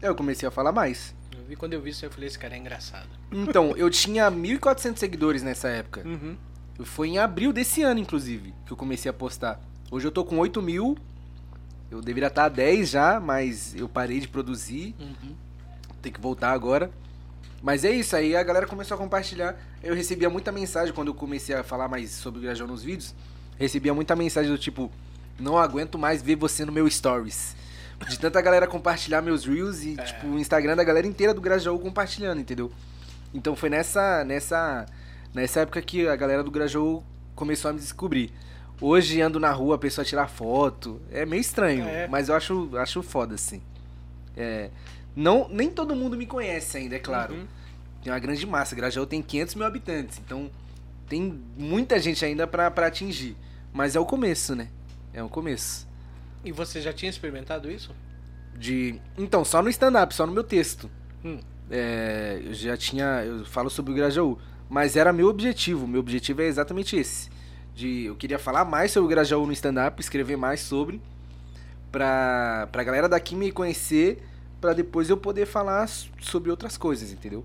Aí eu comecei a falar mais. Eu vi quando eu vi isso, eu falei, esse cara é engraçado. Então, eu tinha 1.400 seguidores nessa época. Uhum. Foi em abril desse ano, inclusive, que eu comecei a postar. Hoje eu tô com 8 mil. Eu deveria estar a 10 já, mas eu parei de produzir. Uhum. Tem que voltar agora. Mas é isso, aí a galera começou a compartilhar. Eu recebia muita mensagem quando eu comecei a falar mais sobre o Grajão nos vídeos. Recebia muita mensagem do tipo: Não aguento mais ver você no meu stories. De tanta galera compartilhar meus reels e, é. tipo, o Instagram da galera inteira do Grajaú compartilhando, entendeu? Então foi nessa, nessa, nessa época que a galera do Grajaú começou a me descobrir. Hoje ando na rua, a pessoa tirar foto. É meio estranho, é. mas eu acho, acho foda, assim. É, Não, nem todo mundo me conhece ainda, é claro. Uhum. Tem uma grande massa. Grajaú tem 500 mil habitantes, então tem muita gente ainda para atingir. Mas é o começo, né? É o começo. E você já tinha experimentado isso? De. Então, só no stand-up, só no meu texto. Hum. É, eu já tinha. Eu falo sobre o Grajaú. Mas era meu objetivo. Meu objetivo é exatamente esse. De, eu queria falar mais sobre o Grajaú no stand-up, escrever mais sobre. Pra, pra galera daqui me conhecer. Pra depois eu poder falar sobre outras coisas, entendeu?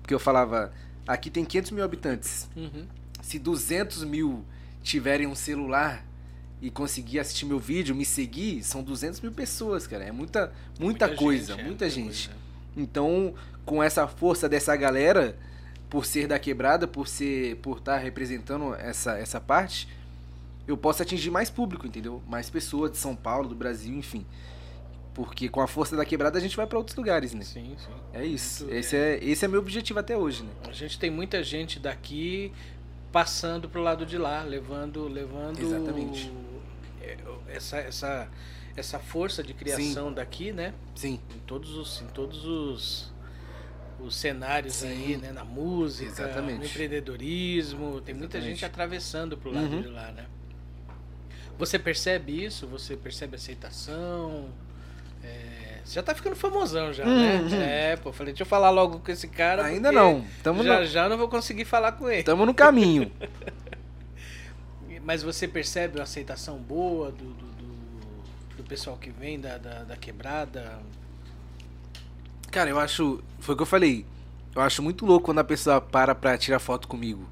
Porque eu falava. Aqui tem 500 mil habitantes. Uhum. Se 200 mil tiverem um celular e conseguir assistir meu vídeo, me seguir, são 200 mil pessoas, cara. É muita, muita, muita coisa, gente, é, muita, gente. Coisa. Então, com essa força dessa galera, por ser da quebrada, por ser, por estar tá representando essa, essa parte, eu posso atingir mais público, entendeu? Mais pessoas de São Paulo, do Brasil, enfim. Porque com a força da quebrada a gente vai para outros lugares, né? Sim, sim. É isso. esse é, esse é meu objetivo até hoje, né? A gente tem muita gente daqui passando pro lado de lá, levando, levando Exatamente. É, essa, essa, essa força de criação Sim. daqui, né? Sim. Em todos os, em todos os, os cenários Sim. aí, né? Na música, Exatamente. no empreendedorismo, tem muita gente atravessando pro lado uhum. de lá, né? Você percebe isso? Você percebe aceitação? Você já tá ficando famosão já, né? uhum. né? É, pô, falei, deixa eu falar logo com esse cara. Ainda não. Tamo já, no... já não vou conseguir falar com ele. Tamo no caminho. Mas você percebe uma aceitação boa do, do, do, do pessoal que vem da, da, da, quebrada? Cara, eu acho. Foi o que eu falei. Eu acho muito louco quando a pessoa para pra tirar foto comigo.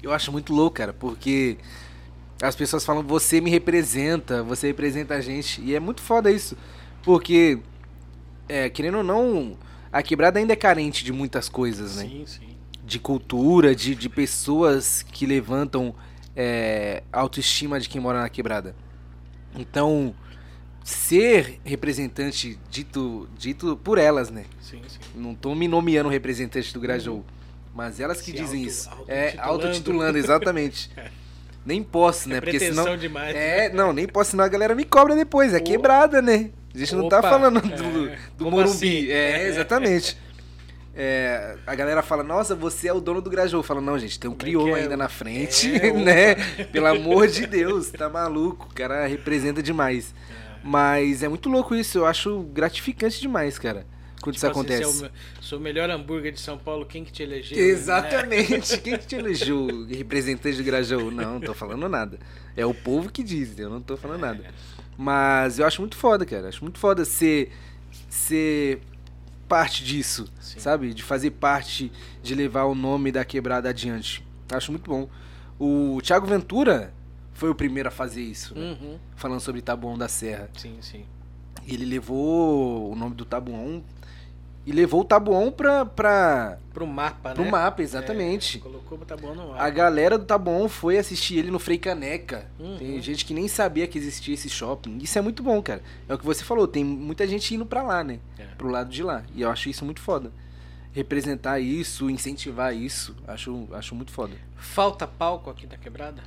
Eu acho muito louco, cara, porque as pessoas falam, você me representa, você representa a gente. E é muito foda isso. Porque, é, querendo ou não, a quebrada ainda é carente de muitas coisas, né? Sim, sim. De cultura, de, de pessoas que levantam é, autoestima de quem mora na quebrada. Então, ser representante dito, dito por elas, né? Sim, sim. Não tô me nomeando representante do Grajaú. Uhum. Mas elas que Se dizem auto, isso. Auto é, autotitulando, exatamente. Nem posso, né? É Porque senão. Demais, é, né? não, nem posso, senão a galera me cobra depois. É quebrada, né? A gente não tá falando do, é, do Morumbi. Assim? É, exatamente. É, a galera fala, nossa, você é o dono do Grajaú. Fala, não, gente, tem um crioulo é ainda na frente, é, né? Pelo amor de Deus, tá maluco. O cara representa demais. É. Mas é muito louco isso, eu acho gratificante demais, cara. Quando tipo isso assim, acontece. É o sou o melhor hambúrguer de São Paulo, quem que te elegeu? Exatamente, né? quem que te elegeu? Representante do Grajaú? Não, não tô falando nada. É o povo que diz, eu não tô falando nada. Mas eu acho muito foda, cara. Acho muito foda ser, ser parte disso, Sim. sabe? De fazer parte, de levar o nome da quebrada adiante. Acho muito bom. O Thiago Ventura foi o primeiro a fazer isso, né? uhum. falando sobre Tabuão da Serra. Sim, sim. Ele levou o nome do Tabuão e levou o Tabuão pra. pra pro mapa, pro né? mapa, exatamente. É, colocou o Tabuão no mapa. A galera do Tabuão foi assistir ele no Frei Caneca. Uhum. Tem gente que nem sabia que existia esse shopping. Isso é muito bom, cara. É o que você falou, tem muita gente indo pra lá, né? É. Pro lado de lá. E eu acho isso muito foda. Representar isso, incentivar isso, acho, acho muito foda. Falta palco aqui da quebrada?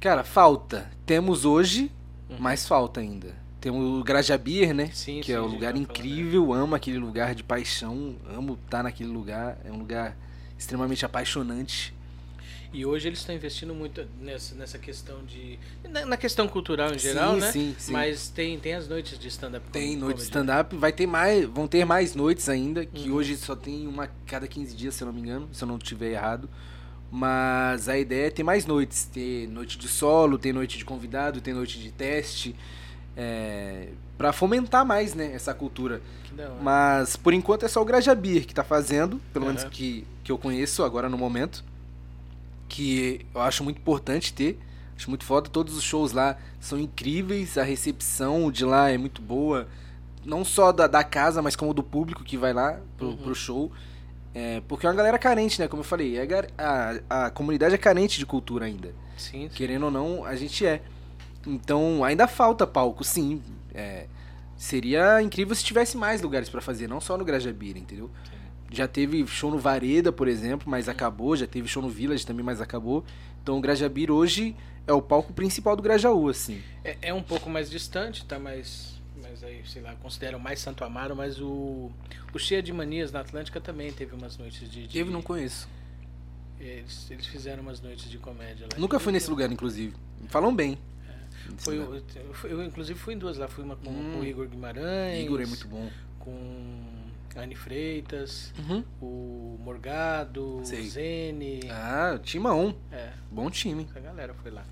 Cara, falta. Temos hoje, uhum. mas falta ainda. Tem o Grajabir, né? Sim, que sim, é um lugar incrível, amo aquele lugar de paixão, amo estar naquele lugar, é um lugar extremamente apaixonante. E hoje eles estão investindo muito nessa, nessa questão de. Na, na questão cultural em geral, sim, né? Sim, sim. Mas tem, tem as noites de stand-up Tem noites de stand-up, vai ter mais. Vão ter mais noites ainda, que uhum. hoje só tem uma cada 15 dias, se eu não me engano, se eu não estiver errado. Mas a ideia é ter mais noites. Ter noite de solo, ter noite de convidado, ter noite de teste é, para fomentar mais né, essa cultura. Mas por enquanto é só o Grajabir que tá fazendo, pelo uhum. menos que, que eu conheço agora no momento. Que eu acho muito importante ter. Acho muito foda. Todos os shows lá são incríveis. A recepção de lá é muito boa. Não só da, da casa, mas como do público que vai lá pro, uhum. pro show. É, porque é uma galera carente, né? Como eu falei, é a, a comunidade é carente de cultura ainda. Sim, sim. Querendo ou não, a gente é. Então, ainda falta palco, sim. É, seria incrível se tivesse mais lugares para fazer, não só no Grajabira, entendeu? Já teve show no Vareda, por exemplo, mas acabou. Já teve show no Village também, mas acabou. Então o Grajabir hoje é o palco principal do Grajaú, assim. É, é um pouco mais distante, tá mais mas aí, sei lá, consideram mais Santo Amaro, mas o, o Cheia de Manias na Atlântica também teve umas noites de. de Teve, não conheço. Eles, eles fizeram umas noites de comédia lá. Nunca fui nesse lugar, inclusive. Falam bem. Foi, eu, eu, inclusive, fui em duas lá. Fui uma com, Hum. com o Igor Guimarães. Igor é muito bom. Com Anne Freitas, Uhum. o Morgado, o Sei. Zene. Ah, Timão. É, Bom time. essa galera foi lá.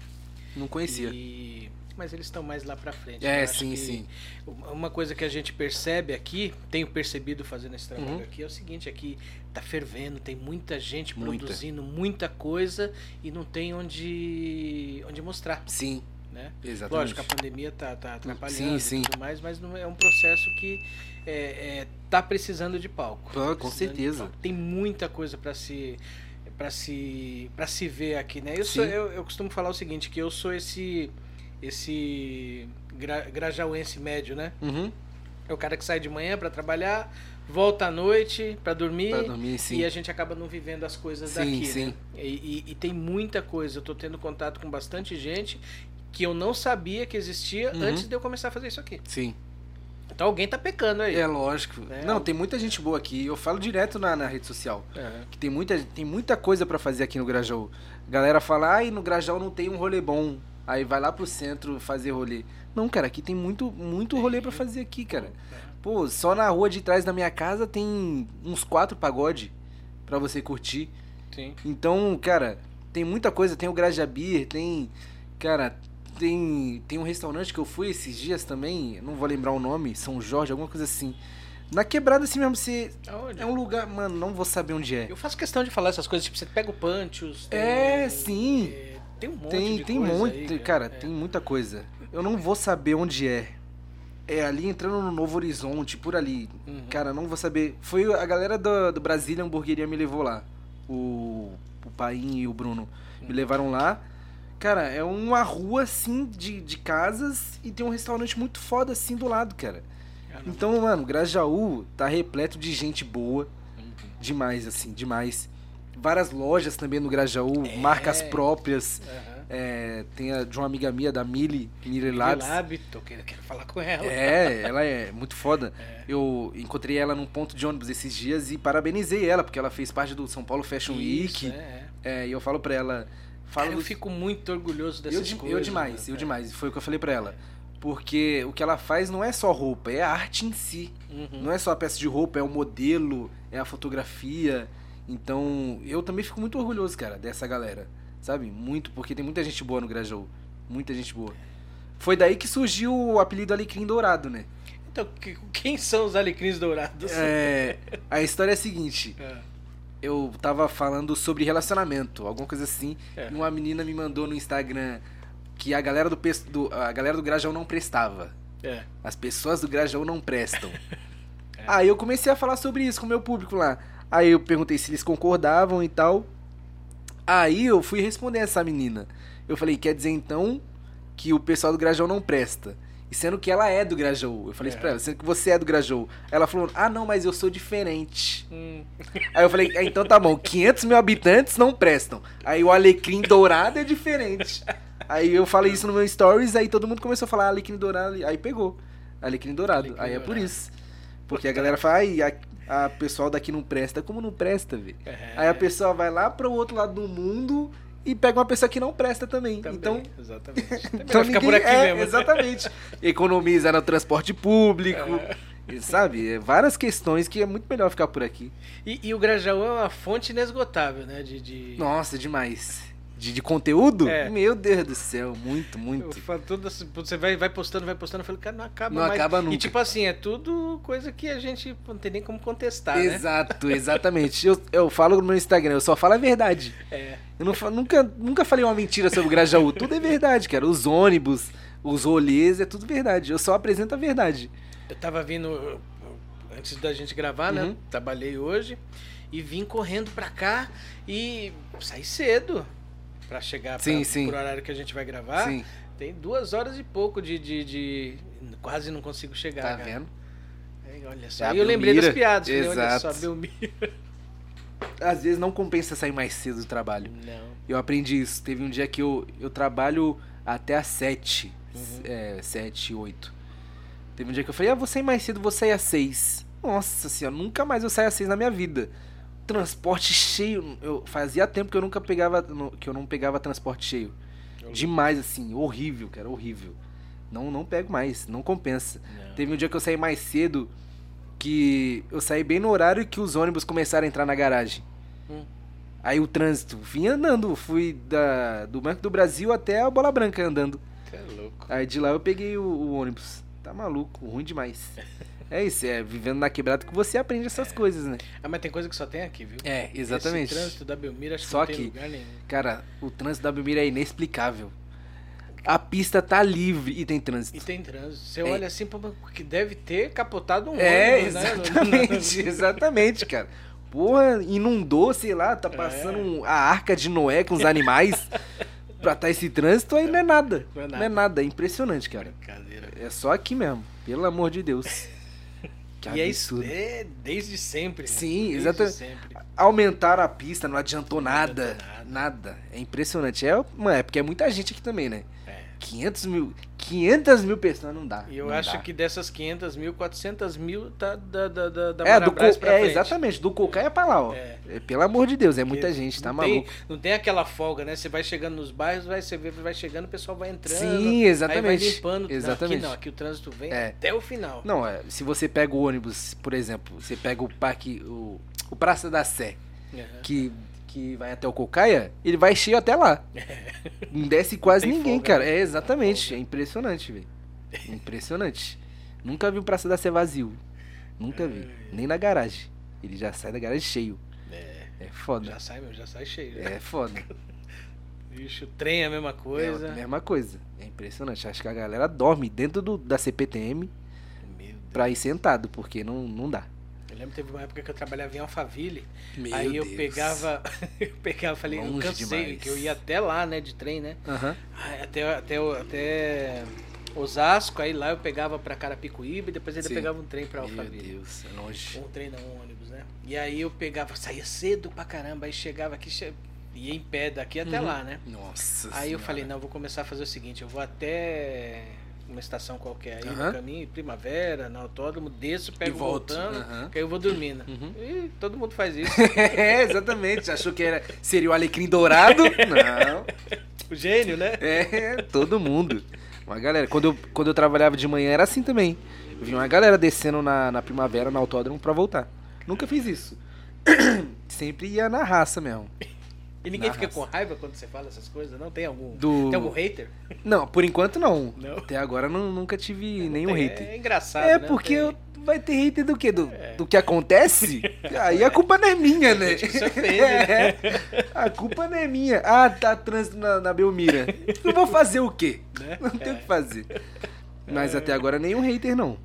Não conhecia. E- Mas eles estão mais lá pra frente. É, sim, sim. Uma coisa que a gente percebe aqui, tenho percebido fazendo esse trabalho Uhum. aqui, é o seguinte, aqui tá fervendo, tem muita gente Muita. produzindo muita coisa e não tem onde, onde mostrar, Sim, né? exatamente. Lógico, a pandemia tá, tá atrapalhando Sim, e sim. tudo mais, mas não é um processo que é, é, tá precisando de palco. Pô, com certeza. palco. Tem muita coisa para se para se para se ver aqui, né? Eu, sou, eu, eu costumo falar o seguinte, que eu sou esse esse gra, grajauense médio, né? Uhum. É o cara que sai de manhã para trabalhar, volta à noite para dormir, Pra dormir, e a gente acaba não vivendo as coisas Sim, daqui, sim. né? E, e- e tem muita coisa. Eu tô tendo contato com bastante gente que eu não sabia que existia Uhum. antes de eu começar a fazer isso aqui. Sim. Então alguém tá pecando aí. É lógico. É. Não, tem muita gente boa aqui. Eu falo direto na, na rede social. É. Que tem muita, tem muita coisa pra fazer aqui no Grajaú. Galera fala, ai, no Grajaú não tem um rolê bom. Aí vai lá pro centro fazer rolê. Não, cara, aqui tem muito, muito rolê pra fazer aqui, cara. Pô, só na rua de trás da minha casa tem uns quatro pagode pra você curtir. Sim. Então, cara, tem muita coisa. Tem o Grajabir, tem. Cara, tem. Tem um restaurante que eu fui esses dias também. Não vou lembrar o nome. São Jorge, alguma coisa assim. Na quebrada assim mesmo, você. Aonde? É um lugar. Mano, não vou saber onde é. Eu faço questão de falar essas coisas, tipo, você pega o Panchos. tem- É, sim. é, tem um monte Tem, de tem coisa muito. aí, cara, é. tem muita coisa. Eu não vou saber onde é. É ali entrando no Novo Horizonte, por ali. Uhum. Cara, não vou saber. Foi a galera do, do Brasília Hamburgueria me levou lá. O, o Paim e o Bruno me levaram lá. Cara, é uma rua assim de, de casas e tem um restaurante muito foda assim do lado, cara. Não. Então, mano, Grajaú tá repleto de gente boa. Uhum. Demais, assim, demais. Várias lojas também no Grajaú, É. marcas próprias. Aham. É, tem a de uma amiga minha, da Mili, Mili Labs. Lab, tô querendo, quero falar com ela. É, ela é muito foda. É. Eu encontrei ela num ponto de ônibus esses dias e parabenizei ela, porque ela fez parte do São Paulo Fashion Isso, Week. é, é. É, e eu falo pra ela. Falo Cara, eu fico muito orgulhoso eu, dessas de- coisas. eu demais, né? eu demais. Foi o que eu falei pra ela. Porque o que ela faz não é só roupa, é a arte em si. Uhum. Não é só a peça de roupa, é o modelo, é a fotografia. Então, eu também fico muito orgulhoso, cara, dessa galera. Sabe? Muito, porque tem muita gente boa no Grajaú. Muita gente boa. Foi daí que surgiu o apelido Alecrim Dourado, né? Então, que- quem são os alecrins dourados? É, a história é a seguinte. É. Eu tava falando sobre relacionamento, alguma coisa assim. É. E uma menina me mandou no Instagram que a galera do, do- a galera do Grajaú não prestava. É. As pessoas do Grajaú não prestam. É. Aí eu comecei a falar sobre isso com o meu público lá. Aí eu perguntei se eles concordavam e tal. Aí eu fui responder essa menina. Eu falei, quer dizer então que o pessoal do Grajaú não presta? E sendo que ela é do Grajaú. Eu falei isso É. pra ela, sendo que você é do Grajaú. Ela falou, ah não, mas eu sou diferente. Hum. Aí eu falei, ah, então tá bom, 500 mil habitantes não prestam. Aí o alecrim dourado é diferente. Aí eu falei isso no meu stories, aí todo mundo começou a falar alecrim dourado, aí pegou. Alecrim dourado. Alecrim aí é por dourado. isso. Porque a galera fala, ai, a, a pessoal daqui não presta. Como não presta, velho? É. Aí a pessoa vai lá pro outro lado do mundo e pega uma pessoa que não presta também. Também, Então, exatamente. Então ficar por ninguém- aqui é, mesmo. Exatamente. Economiza no transporte público. É. Sabe? É várias questões que é muito melhor ficar por aqui. E, e o Grajaú é uma fonte inesgotável, né? De, de... Nossa, demais. De, de conteúdo? É. Meu Deus do céu, muito, Eu muito. falo tudo você vai, vai postando, vai postando, eu falo, cara, não acaba Não mais. acaba nunca. E tipo assim, é tudo coisa que a gente não tem nem como contestar, né? Exato, exatamente. Eu, eu falo no meu Instagram, eu só falo a verdade. É. Eu não, nunca, nunca falei uma mentira sobre o Grajaú. Tudo é verdade, cara. Os ônibus, os rolês, é tudo verdade. Eu só apresento a verdade. Eu tava vindo eu- eu- antes da gente gravar, né? Uhum. Trabalhei hoje e vim correndo pra cá e saí cedo pra chegar pra, Sim, sim. pro horário que a gente vai gravar. Sim, Tem duas horas e pouco de. de, de- Quase não consigo chegar. tá cara. vendo? Aí, olha só. É Aí eu lembrei das piadas. Falei, olha Exato. só, Belmira. Às vezes não compensa sair mais cedo do trabalho. Não. Eu aprendi isso. Teve um dia que eu, eu trabalho até às sete. Uhum. É, sete, oito. Teve um dia que eu falei, ah, vou sair mais cedo, vou sair às seis. Nossa senhora, nunca mais eu saio às seis na minha vida. Transporte cheio. Eu fazia tempo que eu nunca pegava. que eu não pegava transporte cheio. Demais, assim, horrível, cara, horrível. Não, não pego mais, não compensa. Não. Teve um dia que eu saí mais cedo, que eu saí bem no horário que os ônibus começaram a entrar na garagem. Hum. Aí o trânsito, vim andando, fui da, do Banco do Brasil até a Bola Branca andando. Que é louco. Aí de lá eu peguei o, o ônibus. Tá maluco, ruim demais. É isso, é vivendo na quebrada que você aprende essas é. coisas, né? Ah, mas tem coisa que só tem aqui, viu? É, exatamente. Esse trânsito da Belmira acho só que não tem lugar nenhum. Cara, o trânsito da Belmira é inexplicável. A pista tá livre e tem trânsito. E tem trânsito. Você é. olha assim, que deve ter capotado um é, ônibus, né? Exatamente, exatamente, cara. Porra, inundou, sei lá, tá é. passando é. a arca de Noé com os animais. pra tá esse trânsito aí não é nada. Não é nada, não é, nada. é impressionante, cara. É só aqui mesmo, pelo amor de Deus. Que e é isso é desde sempre. Né? Sim, exatamente. Aumentaram a pista, não adiantou não nada, adiantou nada. Nada. É impressionante. É, mano, é porque é muita gente aqui também, né? 500 mil, 500 mil pessoas não dá. E eu não acho dá. que dessas 500 mil, 400 mil tá da, da, da, da é, do co, É, exatamente, do Cocaia pra lá, ó. É. é. Pelo amor de Deus, é muita Porque gente, tá não maluco. Tem, não tem aquela folga, né? Você vai chegando nos bairros, vai, você vai chegando, o pessoal vai entrando. Sim, exatamente. Aí vai limpando. Exatamente. Aqui não, aqui o trânsito vem é. até o final. Não, é, se você pega o ônibus, por exemplo, você pega o parque, o, o Praça da Sé, uhum. que que vai até o Cocaia, ele vai cheio até lá. Não desce quase ninguém, folga, cara. Né? É, exatamente. É impressionante, velho. Impressionante. Nunca vi o Praça da Sé vazio. Nunca vi. Nem na garagem. Ele já sai da garagem cheio. É. É foda. Já sai, meu, já sai cheio. Né? É foda. Vixe, o trem é a mesma coisa. É a mesma coisa. É impressionante. Acho que a galera dorme dentro do, da CPTM pra ir sentado, porque não, não dá. Eu lembro que teve uma época que eu trabalhava em Alphaville. Meu aí eu Deus. pegava. eu pegava falei, Longe eu cansei, demais. que eu ia até lá, né, de trem, né? Uhum. Até, até, até Osasco, aí lá eu pegava pra Carapicuíba e depois ainda Sim. pegava um trem pra Alphaville. Meu Deus, é longe. Um trem não, um ônibus, né? E aí eu pegava, saía cedo pra caramba, aí chegava aqui, ia em pé daqui até uhum. lá, né? Nossa Aí senhora. eu falei, não, vou começar a fazer o seguinte, eu vou até uma estação qualquer aí uhum. no caminho, primavera, no autódromo, desço, pego voltando, uhum. que aí eu vou dormindo. Uhum. E todo mundo faz isso. é, exatamente. Achou que era, seria o alecrim dourado? Não. O gênio, né? É, todo mundo. Uma galera. Quando eu, quando eu trabalhava de manhã era assim também. Eu vi uma galera descendo na, na primavera, no autódromo, pra voltar. Nunca fiz isso. Sempre ia na raça mesmo. E ninguém fica com raiva quando você fala essas coisas? Não tem algum, Do... tem algum hater? Não, por enquanto não. não. Até agora não, nunca tive nenhum tem, hater. É engraçado, É né? porque eu, vai ter hater do quê? Do, é. do que acontece? Aí a culpa não é minha, né? Ofende, né? É, a culpa não é minha. Ah, tá trânsito na, na Belmira. Eu vou fazer o quê? Né? Não tem o é. que fazer. Mas até agora nenhum hater, não.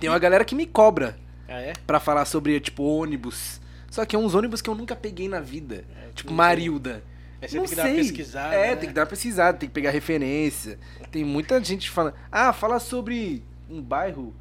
Tem uma galera que me cobra. Ah, é? Pra falar sobre, tipo, ônibus. Só que é uns ônibus que eu nunca peguei na vida. É, tipo, Marilda. É, você não tem que sei. dar uma pesquisada. É, né? tem que dar uma pesquisada, tem que pegar referência. Tem muita gente falando. Ah, fala sobre um bairro.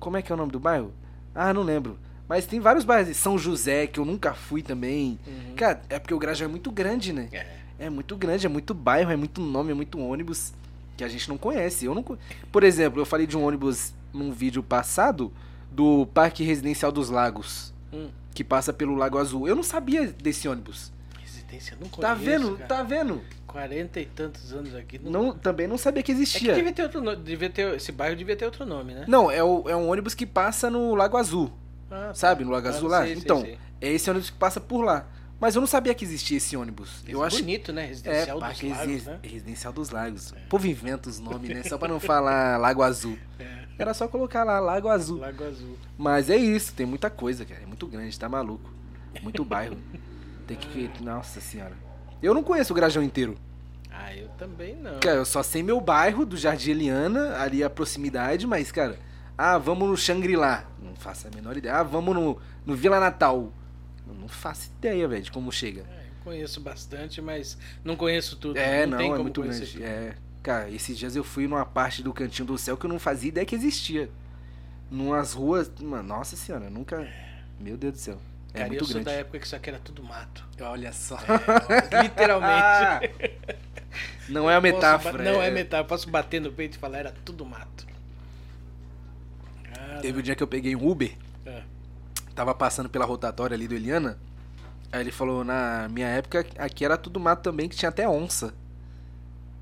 Como é que é o nome do bairro? Ah, não lembro. Mas tem vários bairros. São José, que eu nunca fui também. Uhum. Cara, é porque o Grajaú é muito grande, né? É. é muito grande, é muito bairro, é muito nome, é muito ônibus que a gente não conhece. Eu não Por exemplo, eu falei de um ônibus num vídeo passado do Parque Residencial dos Lagos. Hum que passa pelo Lago Azul. Eu não sabia desse ônibus. Residência, não tá conheço, Tá vendo? Cara. Tá vendo? Quarenta e tantos anos aqui. Não... não... também não sabia que existia. É que devia ter outro nome. Devia ter, esse bairro devia ter outro nome, né? Não, é, o, é um ônibus que passa no Lago Azul. Ah, tá. Sabe, no Lago ah, Azul lá? Sei, então, sei, sei. é esse ônibus que passa por lá. Mas eu não sabia que existia esse ônibus. Esse eu é acho bonito, né? Residencial é, dos Lagos, né? Residencial dos Lagos. É. O povo inventa os nomes, né? Só pra não falar Lago Azul. É. Era só colocar lá Lago Azul. Lago Azul. Mas é isso, tem muita coisa, cara. É muito grande, tá maluco. Muito bairro. Tem que. Nossa senhora. Eu não conheço o Grajão inteiro. Ah, eu também não. Cara, eu só sei meu bairro do Jardim Eliana, ali a proximidade, mas, cara. Ah, vamos no Xangri-Lá. Não faço a menor ideia. Ah, vamos no, no Vila Natal. Eu não faço ideia, velho, de como chega. É, conheço bastante, mas não conheço tudo. É, não, não é muito grande. Tudo. É. Cara, esses dias eu fui numa parte do Cantinho do Céu que eu não fazia ideia que existia. Numas ruas. Mano, nossa senhora, nunca. Meu Deus do céu. É Cara, muito eu sou grande. da época que isso aqui era tudo mato. Olha só. É, literalmente. não é a metáfora. Posso, não é, é metáfora. Eu posso bater no peito e falar era tudo mato. Ah, Teve o um dia que eu peguei um Uber. É. Tava passando pela rotatória ali do Eliana. Aí ele falou, na minha época, aqui era tudo mato também, que tinha até onça.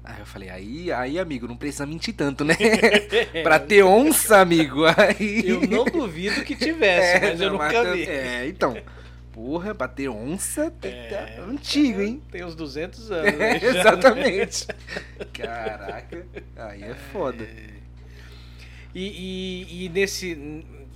Aí eu falei, aí, aí, amigo, não precisa mentir tanto, né? pra ter onça, amigo, aí... Eu não duvido que tivesse, é, mas eu nunca vi. É, então... Porra, pra ter onça, tem é, antigo, hein? Tem uns 200 anos. É, exatamente. Caraca, aí é foda. É. E, e, e, nesse...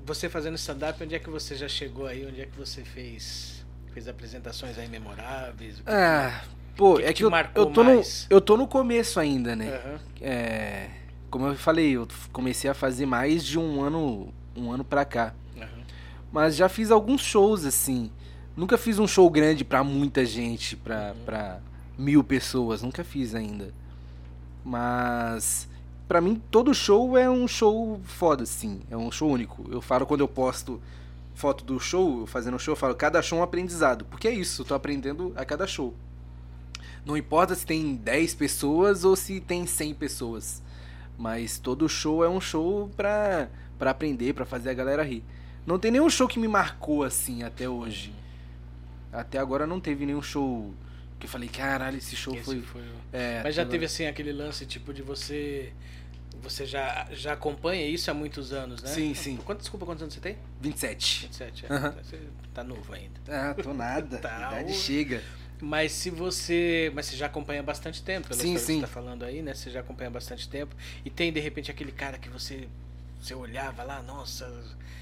Você fazendo stand-up, onde é que você já chegou aí? Onde é que você fez fez apresentações aí memoráveis? Ah, pô, que é que, que eu, eu, tô no, eu tô no começo ainda, né? Uhum. É, como eu falei, eu comecei a fazer mais de um ano, um ano pra cá. Uhum. Mas já fiz alguns shows, assim. Nunca fiz um show grande pra muita gente, pra, uhum. pra mil pessoas. Nunca fiz ainda. Mas para mim todo show é um show foda, assim. É um show único. Eu falo quando eu posto foto do show, fazendo show, eu falo, cada show é um aprendizado. Porque é isso, eu tô aprendendo a cada show. Não importa se tem 10 pessoas ou se tem 100 pessoas. Mas todo show é um show pra, pra aprender, pra fazer a galera rir. Não tem nenhum show que me marcou assim até hoje. Até agora não teve nenhum show que eu falei, caralho, esse show esse foi. foi... É, Mas já teve assim aquele lance tipo de você você já, já acompanha isso há muitos anos, né? Sim, sim. Quanto, desculpa, quantos anos você tem? 27. 27, é. Uhum. Você tá novo ainda. Ah, tô nada. tá, idade chega. Mas se você. Mas você já acompanha bastante tempo, pela sim, sim. que você tá falando aí, né? Você já acompanha bastante tempo. E tem, de repente, aquele cara que você. Você olhava lá, nossa,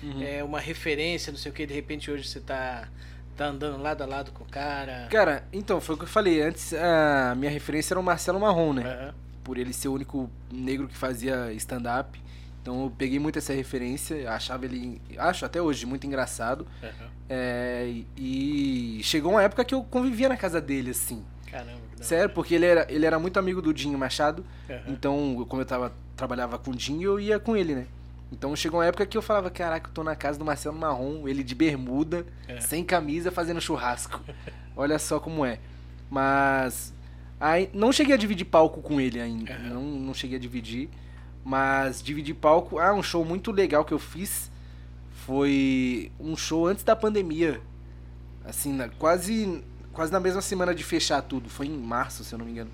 uhum. é uma referência, não sei o que, de repente hoje você tá tá andando lado a lado com o cara. Cara, então, foi o que eu falei. Antes, a minha referência era o Marcelo Marrom, né? Uhum por ele ser o único negro que fazia stand-up. Então eu peguei muito essa referência, achava ele, acho até hoje, muito engraçado. Uhum. É, e chegou uma época que eu convivia na casa dele, assim. Caramba, Sério, porque ele era, ele era muito amigo do Dinho Machado. Uhum. Então, como eu tava, trabalhava com o Dinho, eu ia com ele, né? Então chegou uma época que eu falava, caraca, eu tô na casa do Marcelo Marrom, ele de bermuda, é. sem camisa, fazendo churrasco. Olha só como é. Mas Aí, não cheguei a dividir palco com ele ainda. Uhum. Não, não cheguei a dividir. Mas dividir palco. Ah, um show muito legal que eu fiz. Foi um show antes da pandemia. Assim, na, quase, quase na mesma semana de fechar tudo. Foi em março, se eu não me engano.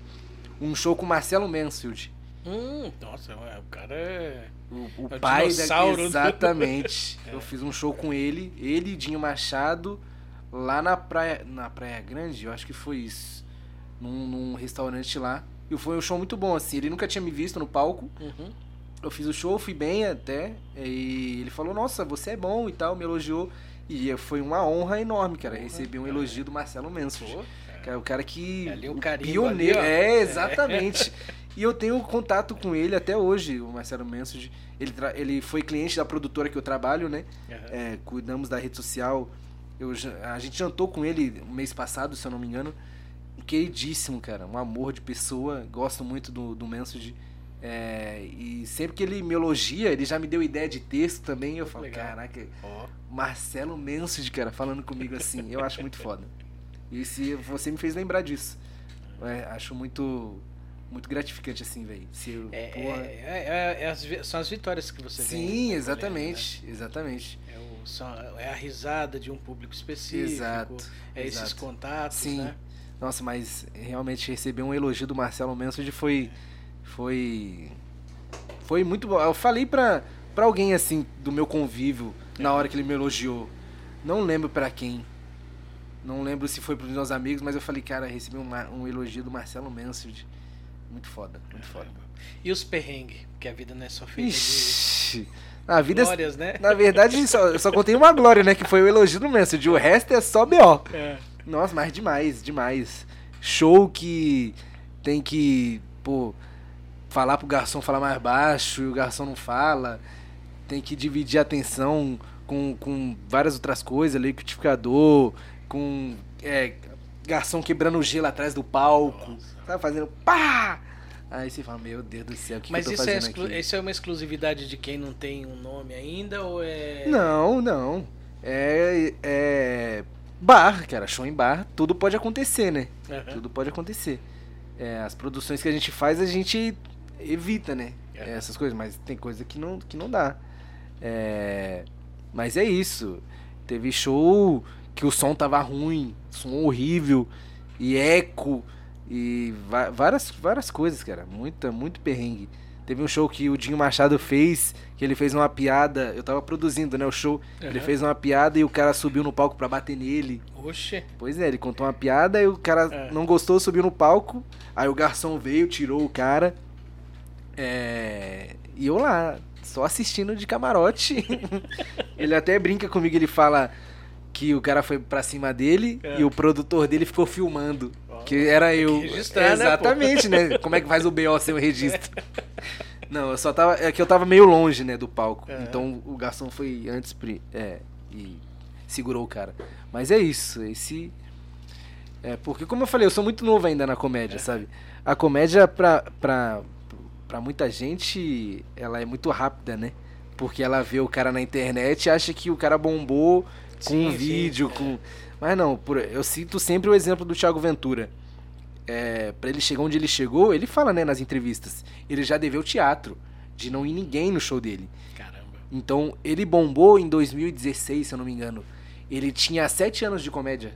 Um show com Marcelo Mansfield. Hum, nossa, o cara é. O, o é pai da. Exatamente. é. Eu fiz um show com ele, ele e Dinho Machado, lá na praia. Na Praia Grande, eu acho que foi isso num, num, restaurante lá. E foi um show muito bom, assim. Ele nunca tinha me visto no palco. Uhum. Eu fiz o show, fui bem até. E ele falou, nossa, você é bom e tal, me elogiou. E foi uma honra enorme, cara, uhum. receber um elogio do Marcelo Mansfield. Cara, o cara que. É ali um carinho. Pioneiro. Ali, é, exatamente. e eu tenho contato com ele até hoje, o Marcelo Mansfield. Ele, ele foi cliente da produtora que eu trabalho, né? Uhum. É, cuidamos da rede social. Eu, a gente jantou com ele mês passado, se eu não me engano queridíssimo, cara. Um amor de pessoa. Gosto muito do, do. É, e sempre que ele me elogia, ele já me deu ideia de texto também. Eu falo, Legal. caraca, oh. Marcelo Mansfield, cara, falando comigo assim. Eu acho muito foda. E se você me fez lembrar disso. É, acho muito muito gratificante assim, velho. É, porra... é, é, é as, são as vitórias que você Sim, exatamente, né? exatamente. É, o, são, é a risada de um público específico. Exato. É exato. esses contatos, Sim. né? Nossa, mas realmente receber um elogio do Marcelo Mansfield foi. Foi. Foi muito bom. Eu falei pra, pra alguém assim, do meu convívio, é. na hora que ele me elogiou. Não lembro para quem. Não lembro se foi pros meus amigos, mas eu falei, cara, recebi um, um elogio do Marcelo Mansfield. Muito foda, muito foda. E os perrengues? Que a vida não é só feita Ixi, de. A vida, Glórias, né? Na verdade, só, só contei uma glória, né? Que foi o elogio do Mansfield. O resto é só B.O. É. Nossa, mas demais, demais. Show que tem que, pô, falar pro garçom falar mais baixo e o garçom não fala. Tem que dividir a atenção com, com várias outras coisas, liquidificador, com é, garçom quebrando o gelo atrás do palco, sabe, fazendo pá! Aí você fala, meu Deus do céu, o que, Mas que eu tô isso, é fazendo é aqui? isso é uma exclusividade de quem não tem um nome ainda ou é. Não, não. É, é Bar, cara, show em bar, tudo pode acontecer, né? Uhum. Tudo pode acontecer. É, as produções que a gente faz, a gente evita, né? Uhum. Essas coisas, mas tem coisa que não, que não dá. É, mas é isso. Teve show que o som tava ruim, som horrível, e eco, e várias, várias coisas, cara. Muita, muito perrengue. Teve um show que o Dinho Machado fez, que ele fez uma piada. Eu tava produzindo, né, o show. Uhum. Ele fez uma piada e o cara subiu no palco pra bater nele. Oxe. Pois é, ele contou uma piada e o cara é. não gostou, subiu no palco. Aí o garçom veio, tirou o cara. É... E eu lá, só assistindo de camarote. ele até brinca comigo, ele fala que o cara foi pra cima dele é. e o produtor dele ficou filmando. Que era eu. Que né, Exatamente, né, né? Como é que faz o BO sem o registro? Não, eu só tava. É que eu tava meio longe, né, do palco. É. Então o garçom foi antes. É, e segurou o cara. Mas é isso, esse. É, porque, como eu falei, eu sou muito novo ainda na comédia, é. sabe? A comédia, pra, pra, pra muita gente, ela é muito rápida, né? Porque ela vê o cara na internet e acha que o cara bombou sim, vídeo, sim, com. Mas não, por, eu cito sempre o exemplo do Thiago Ventura. É, para ele chegar onde ele chegou, ele fala, né, nas entrevistas, ele já deveu teatro, de não ir ninguém no show dele. Caramba. Então, ele bombou em 2016, se eu não me engano. Ele tinha sete anos de comédia.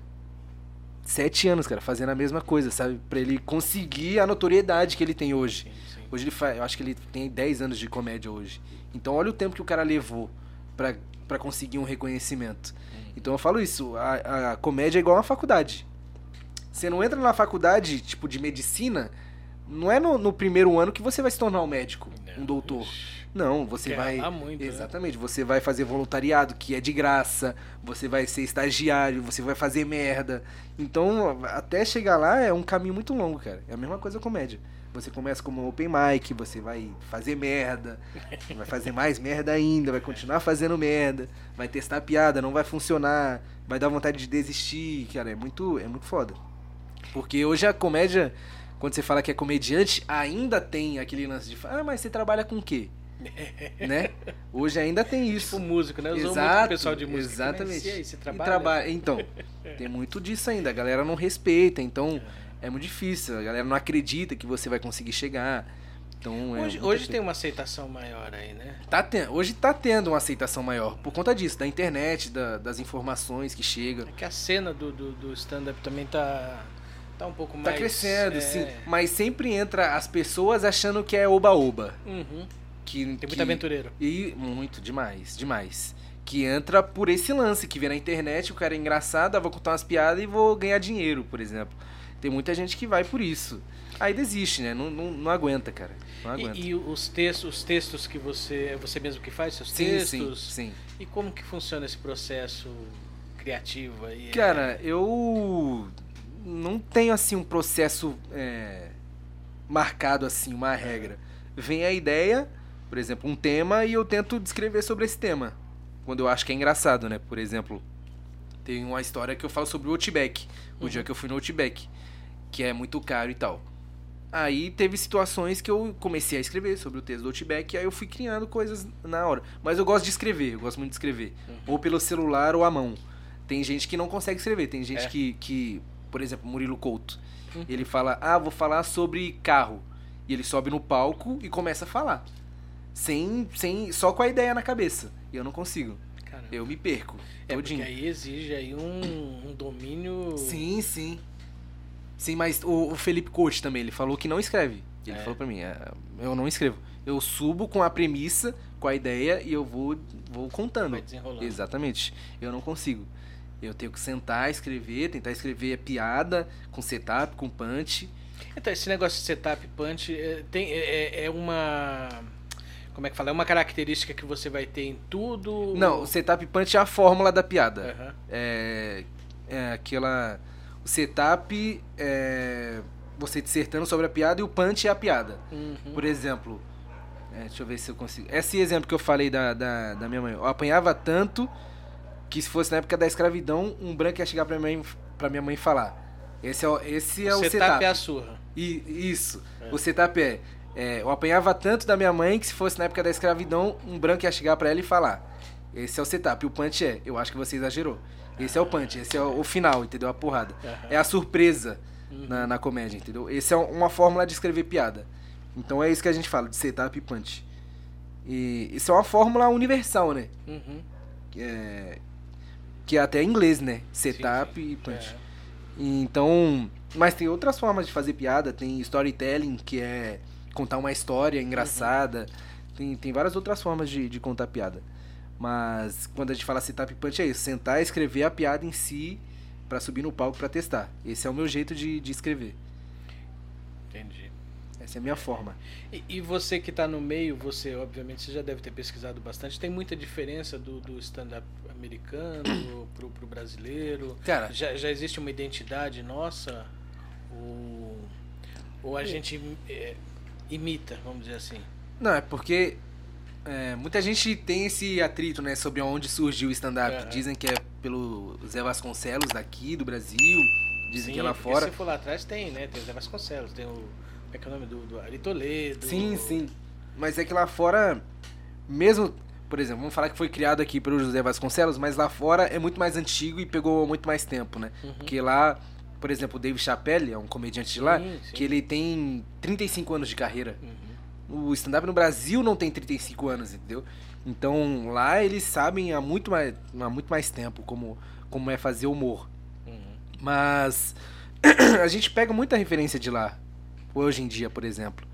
Sete anos, cara, fazendo a mesma coisa, sabe? Pra ele conseguir a notoriedade que ele tem hoje. Sim, sim. Hoje ele faz, eu acho que ele tem 10 anos de comédia hoje. Então olha o tempo que o cara levou pra conseguir um reconhecimento. Então eu falo isso, a, a comédia é igual uma faculdade. Você não entra na faculdade, tipo, de medicina, não é no, no primeiro ano que você vai se tornar um médico, não. um doutor. Não, você Quer vai. Muito, né? exatamente, né? você vai fazer voluntariado, que é de graça, você vai ser estagiário, você vai fazer merda. Então, até chegar lá é um caminho muito longo, cara. É a mesma coisa comédia. Você começa como open mic, você vai fazer merda, vai fazer mais merda ainda, vai continuar fazendo merda, vai testar piada, não vai funcionar, vai dar vontade de desistir, cara, é muito, é muito foda. Porque hoje a comédia, quando você fala que é comediante, ainda tem aquele lance de, ah, mas você trabalha com o quê? né? Hoje ainda tem isso. Tipo músico, né? Usou Exato, muito pessoal de música. Exatamente. E aí, você trabalha? Traba... Então, tem muito disso ainda. A galera não respeita, então é muito difícil. A galera não acredita que você vai conseguir chegar. Então, hoje, é hoje tem uma aceitação maior aí, né? Tá ten... Hoje tá tendo uma aceitação maior. Por conta disso, da internet, da, das informações que chegam. É que a cena do, do, do stand-up também tá. Tá um pouco tá mais. Tá crescendo, é... sim. Mas sempre entra as pessoas achando que é oba-oba. Uhum. Que, tem muito que... aventureiro. E muito, demais, demais. Que entra por esse lance, que vê na internet, o cara é engraçado, eu vou contar umas piadas e vou ganhar dinheiro, por exemplo. Tem muita gente que vai por isso. Aí desiste, né? Não, não, não aguenta, cara. Não aguenta. E, e, os textos, os textos que você. É você mesmo que faz, seus sim, textos? Sim, sim. E como que funciona esse processo criativo aí? Cara, eu não tenho assim um processo é, marcado assim, uma regra. Vem a ideia, por exemplo, um tema e eu tento descrever sobre esse tema. Quando eu acho que é engraçado, né? Por exemplo, tem uma história que eu falo sobre o Outback. O uhum. dia que eu fui no Outback que é muito caro e tal. Aí teve situações que eu comecei a escrever sobre o texto do Outback, e aí eu fui criando coisas na hora. Mas eu gosto de escrever, eu gosto muito de escrever. Uhum. Ou pelo celular ou à mão. Tem gente que não consegue escrever, tem gente é. que, que, por exemplo, Murilo Couto, uhum. ele fala, ah, vou falar sobre carro. E ele sobe no palco e começa a falar. Sem, sem, só com a ideia na cabeça. E eu não consigo. Caramba. Eu me perco. É, todinho. porque aí exige aí um, um domínio... Sim, sim. Sim, mas o, o Felipe Coach também, ele falou que não escreve. Ele é. falou pra mim, é, eu não escrevo. Eu subo com a premissa, com a ideia e eu vou, vou contando. Vai desenrolando. Exatamente. Eu não consigo. Eu tenho que sentar, escrever, tentar escrever piada, com setup, com punch. Então, esse negócio de setup punch é, tem, é, é, é uma. Como é que fala? É uma característica que você vai ter em tudo? Não, o setup punch é a fórmula da piada. Uhum. É, é aquela o setup é você dissertando sobre a piada e o punch é a piada. Uhum. Por exemplo, é, deixa eu ver se eu consigo. Esse exemplo que eu falei da, da, da, minha mãe. Eu apanhava tanto que se fosse na época da escravidão, um branco ia chegar pra minha mãe, pra minha mãe falar. Esse é, esse é o, o setup. setup é a surra. E, isso. É. O setup é, é, Eu apanhava tanto da minha mãe que se fosse na época da escravidão, um branco ia chegar pra ela e falar. Esse é o setup. E o punch é, eu acho que você exagerou. Esse é o punch, esse é o, final, entendeu? A porrada. Uhum. É a surpresa uhum. na, na comédia, entendeu? Esse é uma fórmula de escrever piada. Então é isso que a gente fala, de setup e punch. E isso é uma fórmula universal, né? Uhum. É, que é até em inglês, né? Setup Sim, sim. e punch. É. Então, mas tem outras formas de fazer piada, tem storytelling, que é contar uma história engraçada. Tem, tem várias outras formas de, de contar piada. Mas quando a gente fala setup punch é isso, sentar e escrever a piada em si pra subir no palco pra testar. Esse é o meu jeito de, de escrever. Entendi. Essa é a minha forma. E, e você que está no meio, você obviamente você já deve ter pesquisado bastante. Tem muita diferença do, do stand-up americano pro, pro brasileiro? Cara, Já, já existe uma identidade nossa? Ou, ou a gente é, imita, vamos dizer assim? Não, é porque é, muita gente tem esse atrito, né, sobre onde surgiu o stand-up. Aham. Dizem que é pelo Zé Vasconcelos daqui, do Brasil. Dizem que é lá fora. Se for lá atrás tem, né? Tem o Zé Vasconcelos, tem o. Como é que é o nome do, do Ari Toledo? Sim, sim. Mas é que lá fora, mesmo, por exemplo, vamos falar que foi criado aqui pelo José Vasconcelos, mas lá fora é muito mais antigo e pegou muito mais tempo, né? Uhum. Porque lá, por exemplo, o Dave Chappelle, é um comediante de lá, Sim, sim. que ele tem 35 anos de carreira. Uhum. O stand-up no Brasil não tem 35 anos, entendeu? Então lá eles sabem há muito mais, há muito mais tempo como, como é fazer humor. Uhum. Mas a gente pega muita referência de lá. Hoje em dia, por exemplo.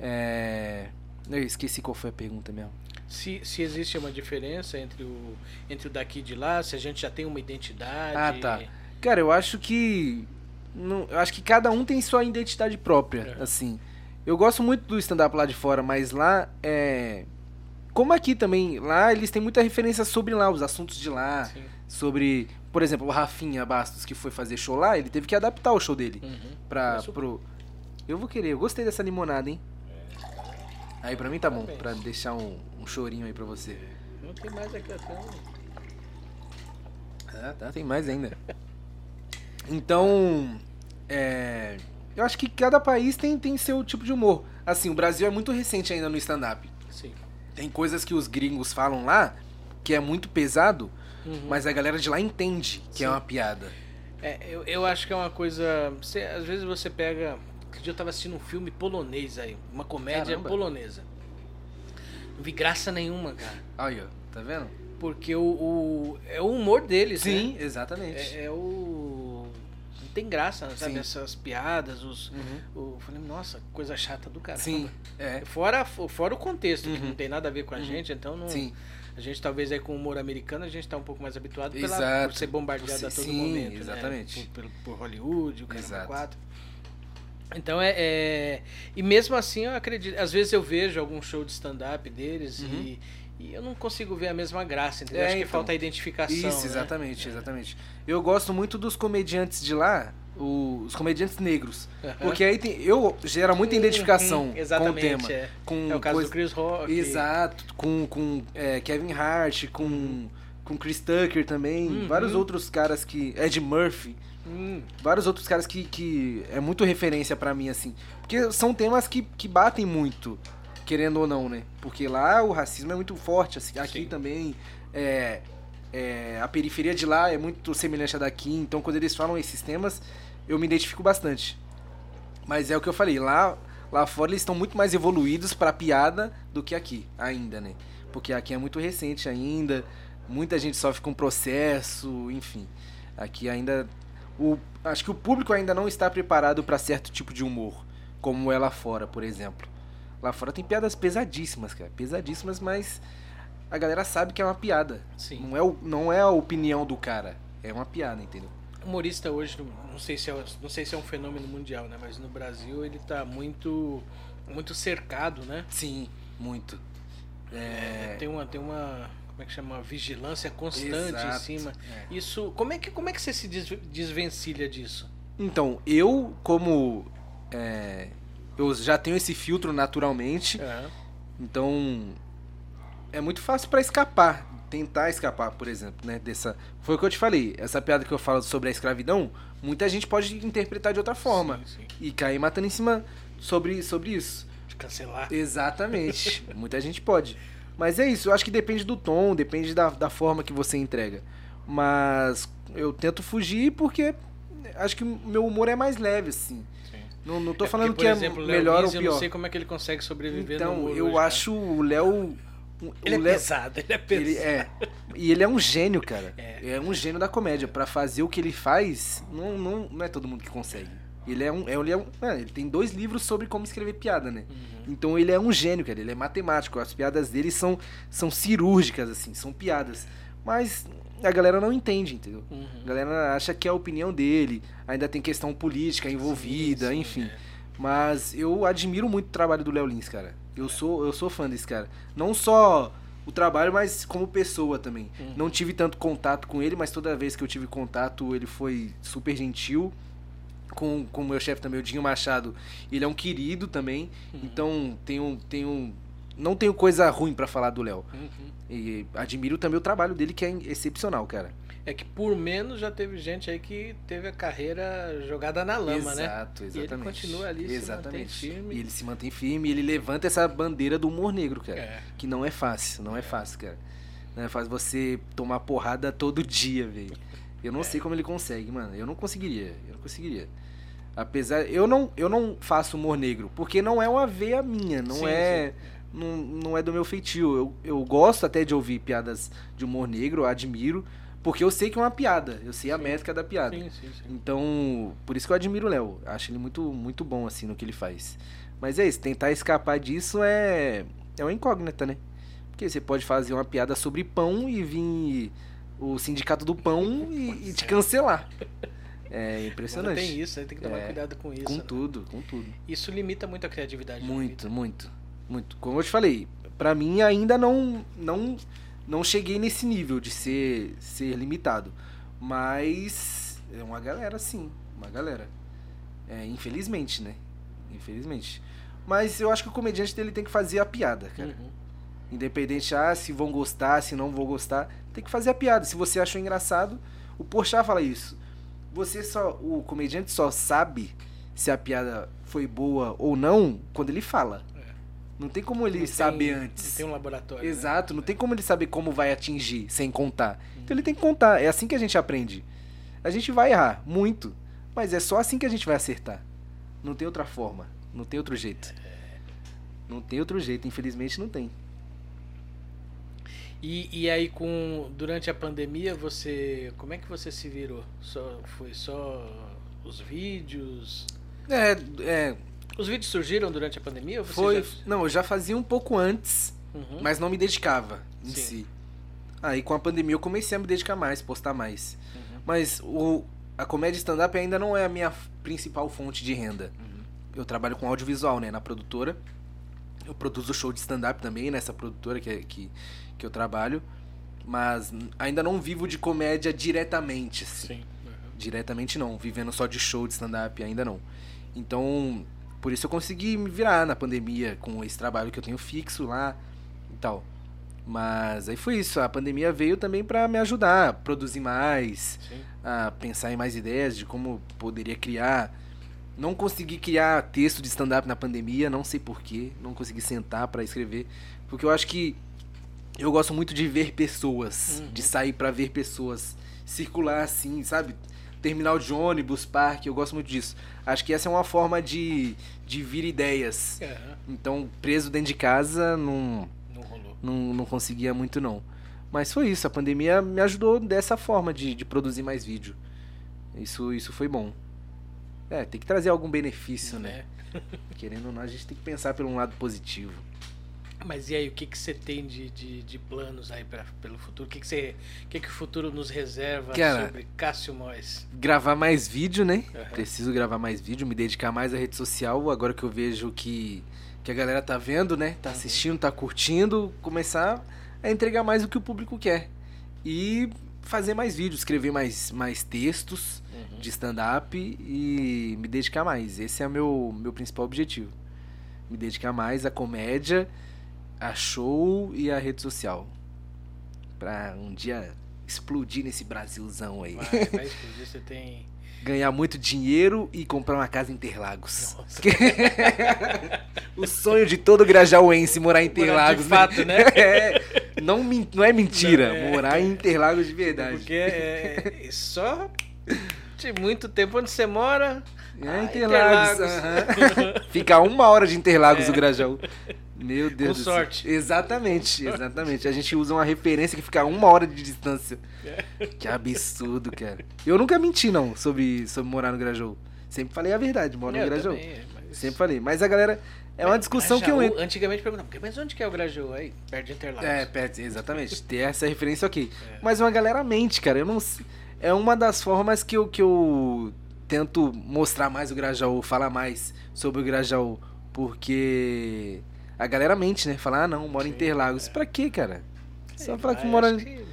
É... Eu esqueci qual foi a pergunta mesmo. Se, se existe uma diferença entre o, entre o daqui e de lá, se a gente já tem uma identidade. Ah, tá. Cara, eu acho que. Não, eu acho que cada um tem sua identidade própria, É. assim. Eu gosto muito do stand-up lá de fora, mas lá é. Como aqui também, lá eles têm muita referência sobre lá, os assuntos de lá, Sim. sobre. Por exemplo, o Rafinha Bastos, que foi fazer show lá, ele teve que adaptar o show dele. Uhum. Pra, pro... Eu vou querer, eu gostei dessa limonada, hein? Aí pra mim tá bom, Parabéns. pra deixar um, um chorinho aí pra você. Não tem mais aqui, um... Ah, tá, tem mais ainda. Então, é, eu acho que cada país tem, tem seu tipo de humor. Assim, o Brasil é muito recente ainda no stand-up. Sim. Tem coisas que os gringos falam lá que é muito pesado, Uhum. mas a galera de lá entende que é Sim. uma piada. É, eu, eu acho que é uma coisa. Você, às vezes você pega. Outro dia eu tava assistindo um filme polonês aí, uma comédia Caramba. polonesa. Não vi graça nenhuma, cara. Aí, ó, tá vendo? Porque o, o- é o humor deles, Sim, né? exatamente. É, é o. Tem graça, sabe? Sim. Essas piadas, os. Uhum. O, eu falei, nossa, coisa chata do cara. Sim, é. Fora, fora o contexto, que Uhum. não tem nada a ver com a Uhum. gente, então não. Sim. A gente talvez aí com o humor americano a gente tá um pouco mais habituado pela, Exato. por ser bombardeado a todo Sim, momento. né? exatamente. Por, pelo- por Hollywood, o cara Exato. quatro. Então é, é- E mesmo assim eu acredito. Às vezes eu vejo algum show de stand-up deles Uhum. e, e eu não consigo ver a mesma graça, entendeu? É, Acho que então. falta a identificação. Isso, né? exatamente, exatamente. Eu gosto muito dos comediantes de lá, os comediantes negros. Porque aí tem, eu gera muita identificação Uhum, com o tema. É. Com É o caso coisa- do Chris Rock. Exato, com, com é, Kevin Hart, com, com Chris Tucker também, Uhum. vários outros caras que. Ed Murphy, Hum, vários outros caras que, que é muito referência pra mim, assim. Porque são temas que, que batem muito, querendo ou não, né? Porque lá o racismo é muito forte, assim, aqui Sim. também. É, é, a periferia de lá é muito semelhante à daqui, então quando eles falam esses temas, eu me identifico bastante. Mas é o que eu falei, lá, lá fora eles estão muito mais evoluídos pra piada do que aqui, ainda, né? Porque aqui é muito recente ainda, muita gente sofre com processo, enfim. Aqui ainda. O, acho que o público ainda não está preparado pra certo tipo de humor, como é lá fora, por exemplo. Lá fora tem piadas pesadíssimas, cara. Pesadíssimas, mas a galera sabe que é uma piada. sim. Não é, o, não é a opinião do cara. É uma piada, entendeu? humorista hoje, não- sei se é, não sei se é um fenômeno mundial, né? Mas no Brasil ele tá muito muito cercado, né? Sim, muito. É. Tem uma tem uma como é que chama? Uma vigilância constante em Exato. cima. É. Isso, como é que como é que você se des- desvencilha disso? Então, eu, como. Eu já tenho esse filtro naturalmente, É. então. É muito fácil pra escapar. Tentar escapar, por exemplo, né? Dessa. Foi o que eu te falei. Essa piada que eu falo sobre a escravidão, muita gente pode interpretar de outra forma. Sim, sim. E cair matando em cima sobre, sobre isso. De cancelar. Exatamente. Muita gente pode. Mas é isso, eu acho que depende do tom, depende da, da forma que você entrega. Mas eu tento fugir porque acho que o meu humor é mais leve, assim. Não, não tô é falando porque, que é exemplo, melhor Lins, ou pior. Eu não sei como é que ele consegue sobreviver então, eu hoje, acho cara. o Léo ele é pesado, ele é pesado. Ele é. E ele é um gênio, cara. É, é um gênio da comédia. para fazer o que ele faz, não, não, não é todo mundo que consegue. Ele é um. Ele, é um é, ele tem dois livros sobre como escrever piada, né? Uhum. Então ele é um gênio, cara. Ele é matemático. As piadas dele são, são cirúrgicas, assim, são piadas. Mas a galera não entende, entendeu? Uhum. A galera acha que é a opinião dele. Ainda tem questão política envolvida, sim, sim, enfim. É. Mas eu admiro muito o trabalho do Léo Lins, cara. Eu sou, eu sou fã desse cara. Não só o trabalho, mas como pessoa também. Uhum. Não tive tanto contato com ele, mas toda vez que eu tive contato, ele foi super gentil. Com o meu chefe também, o Dinho Machado. Ele é um querido também. Uhum. Então, tenho, tenho, não tenho coisa ruim para falar do Léo. Uhum. E admiro também o trabalho dele, que é excepcional, cara. É que por menos já teve gente aí que teve a carreira jogada na lama, Exato, né? Exato, exatamente. E ele continua ali, exatamente. se mantém firme. E ele se mantém firme e ele levanta essa bandeira do humor negro, cara. É. Que não é fácil, não é, é fácil, cara. Não é fácil você tomar porrada todo dia, velho. Eu não é. sei como ele consegue, mano. Eu não conseguiria, eu não conseguiria. Apesar, eu não, eu não faço humor negro, porque não é uma veia minha, não sim, é... Sim. Não, não é do meu feitio. Eu, eu gosto até de ouvir piadas de humor negro, admiro, porque eu sei que é uma piada, eu sei a métrica da piada. Sim, sim, sim. Então, por isso que eu admiro o Léo. Acho ele muito, muito bom, assim, no que ele faz. Mas é isso, tentar escapar disso é, é uma incógnita, né? Porque você pode fazer uma piada sobre pão e vir o sindicato do pão e, e te cancelar. É impressionante. tem isso, tem que tomar é, cuidado com isso. Com né? tudo, com tudo. Isso limita muito a criatividade. Muito, muito, muito. Como eu te falei, para mim ainda não, não não cheguei nesse nível de ser, ser limitado. Mas é uma galera, sim. Uma galera. É, infelizmente, né? Infelizmente. Mas eu acho que o comediante dele tem que fazer a piada, cara. Uhum. Independente, ah, se vão gostar, se não vão gostar. Tem que fazer a piada. Se você achou engraçado, o Porchat fala isso. Você só. O comediante só sabe se a piada foi boa ou não quando ele fala. Não tem como ele saber antes. Não tem um laboratório. Né? Exato, né? não tem como ele saber como vai atingir sem contar. Então ele tem que contar. É assim que a gente aprende. A gente vai errar, muito. Mas é só assim que a gente vai acertar. Não tem outra forma. Não tem outro jeito. Não tem outro jeito, infelizmente não tem. E, e aí com durante a pandemia você como é que você se virou? Só foi só os vídeos? É, é os vídeos surgiram durante a pandemia? Foi. Já... Não, eu já fazia um pouco antes, uhum. mas não me dedicava em Sim. si. Aí com a pandemia eu comecei a me dedicar mais, postar mais. Uhum. Mas o, a comédia stand-up ainda não é a minha principal fonte de renda. Uhum. Eu trabalho com audiovisual, né, na produtora. Eu produzo show de stand-up também nessa produtora que, que, que eu trabalho. Mas ainda não vivo de comédia diretamente. Assim. Sim. Diretamente não. Vivendo só de show de stand-up ainda não. Então, por isso eu consegui me virar na pandemia com esse trabalho que eu tenho fixo lá e tal. Mas aí foi isso, a pandemia veio também para me ajudar a produzir mais, Sim. a pensar em mais ideias de como poderia criar. Não consegui criar texto de stand-up na pandemia, não sei porquê, não consegui sentar para escrever, porque eu acho que eu gosto muito de ver pessoas, uhum. de sair para ver pessoas, circular assim, sabe? Terminal de ônibus, parque, eu gosto muito disso. Acho que essa é uma forma de, de vir ideias. Uhum. Então, preso dentro de casa, não, não, rolou. não, não conseguia muito não. Mas foi isso, a pandemia me ajudou dessa forma de, de produzir mais vídeo. Isso, isso foi bom. É, tem que trazer algum benefício, né? É. Querendo ou não, a gente tem que pensar pelo um lado positivo. Mas e aí, o que, que você tem de, de, de planos aí pra, pelo futuro? O que, que, você, o que, que o futuro nos reserva Cara, sobre Cássio Mois? Gravar mais vídeo, né? Uhum. Preciso gravar mais vídeo, me dedicar mais à rede social, agora que eu vejo que, que a galera tá vendo, né? Tá uhum. assistindo, tá curtindo, começar a entregar mais o que o público quer. E fazer mais vídeos, escrever mais, mais textos uhum. de stand-up e me dedicar mais. Esse é o meu, meu principal objetivo. Me dedicar mais à comédia a show e a rede social. Pra um dia explodir nesse Brasilzão aí. Vai, vai explodir, você tem. Ganhar muito dinheiro e comprar uma casa em Interlagos. o sonho de todo grajaúense morar em Interlagos. Morar de fato, né? É, não, não é mentira, não, é, morar em Interlagos de verdade. Porque é, é só de muito tempo onde você mora, É, Ah, Interlagos. Interlagos. aham. Fica uma hora de Interlagos o Grajaú. Meu Deus Com do céu. sorte. Exatamente, exatamente. A gente usa uma referência que fica a uma hora de distância. Que absurdo, cara. Eu nunca menti, não, sobre, sobre morar no Grajaú. Sempre falei a verdade, moro no Eu Grajaú. também, mas- Sempre falei. Mas a galera. É uma discussão que eu entro. Antigamente perguntavam, mas onde que é o Grajaú? Aí, perto de Interlagos. É, perto, exatamente. Ter essa referência, ok. É. Mas uma galera mente, cara. Eu não sei- É uma das formas que eu, que eu tento mostrar mais o Grajaú, falar mais sobre o Grajaú. Porque a galera mente, né? Falar, ah, não, mora em Interlagos. é. Pra quê, cara? Só falar que mora. que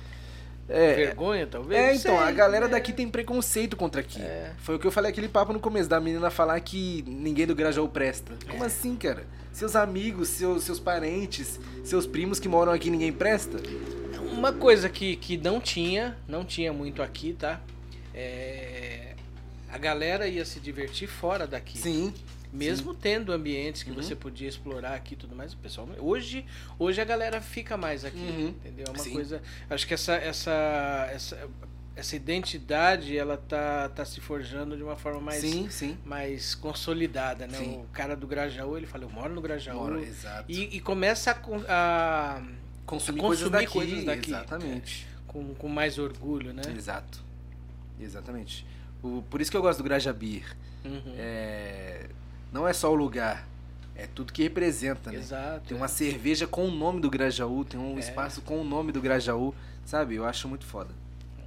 É, Vergonha, talvez? é, então, a sei, galera né? daqui tem preconceito contra aqui. É. Foi o que eu falei aquele papo no começo, da menina falar que ninguém do Grajaú presta. Como É. assim, cara? Seus amigos, seus, seus parentes, seus primos que moram aqui, ninguém presta? Uma coisa que, que não tinha, não tinha muito aqui, tá? É, a galera ia se divertir fora daqui. Sim. Mesmo tendo ambientes que Uhum. você podia explorar aqui e tudo mais, o pessoal. Hoje, hoje a galera fica mais aqui, Uhum. entendeu? É uma Sim. coisa. Acho que essa, essa, essa, essa identidade ela tá, tá se forjando de uma forma mais, sim, sim. mais consolidada, né? Sim. O cara do Grajaú, ele fala, eu moro no Grajaú. Mora, exato. E, e começa a, a- consumir, consumir coisas, daqui, coisas daqui. Exatamente. com, com mais orgulho, né? Exato. Exatamente. O, por isso que eu gosto do Grajabir. Uhum. É, não é só o lugar, é tudo que representa, né? Exato. Tem uma cerveja com o nome do Grajaú, tem um É. espaço com o nome do Grajaú, sabe? Eu acho muito foda.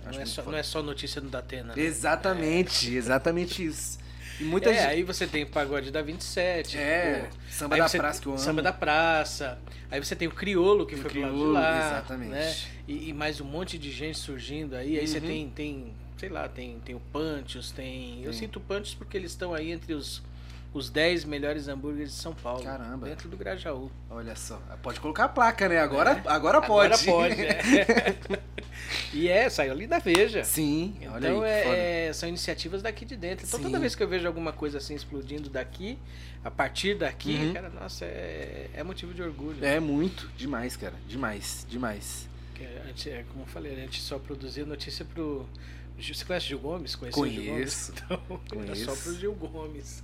não, Acho é muito só, foda. não é só notícia do Datena. né? Exatamente, exatamente isso. E muita é, gente. aí você tem o Pagode da 27. É, samba da praça que eu amo. Samba da praça. Aí você tem o Criolo que O foi pro lado de Criolo, lá. exatamente. Né? E, e mais um monte de gente surgindo aí. Aí você Uhum. tem, tem, sei lá, tem, tem o Panchos, tem. Eu Tem. sinto o Panchos porque eles estão aí entre os, os 10 melhores hambúrgueres de São Paulo. Caramba. Dentro do Grajaú. Olha só, pode colocar a placa, né? Agora, agora pode. Agora pode, é. e é, saiu ali da Veja. Sim, olha Então aí, que foda. é, é- são iniciativas daqui de dentro. Então toda Sim. vez que eu vejo alguma coisa assim explodindo daqui, a partir daqui, Uhum. cara, nossa, é, é motivo de orgulho. É muito, demais, cara. Demais, demais. Gente, é, como eu falei, a gente só produzia notícia pro. Você conhece Gil Gomes? Conheceu o Gil Gomes? Conheço. Então, era só Conheço. pro Gil Gomes.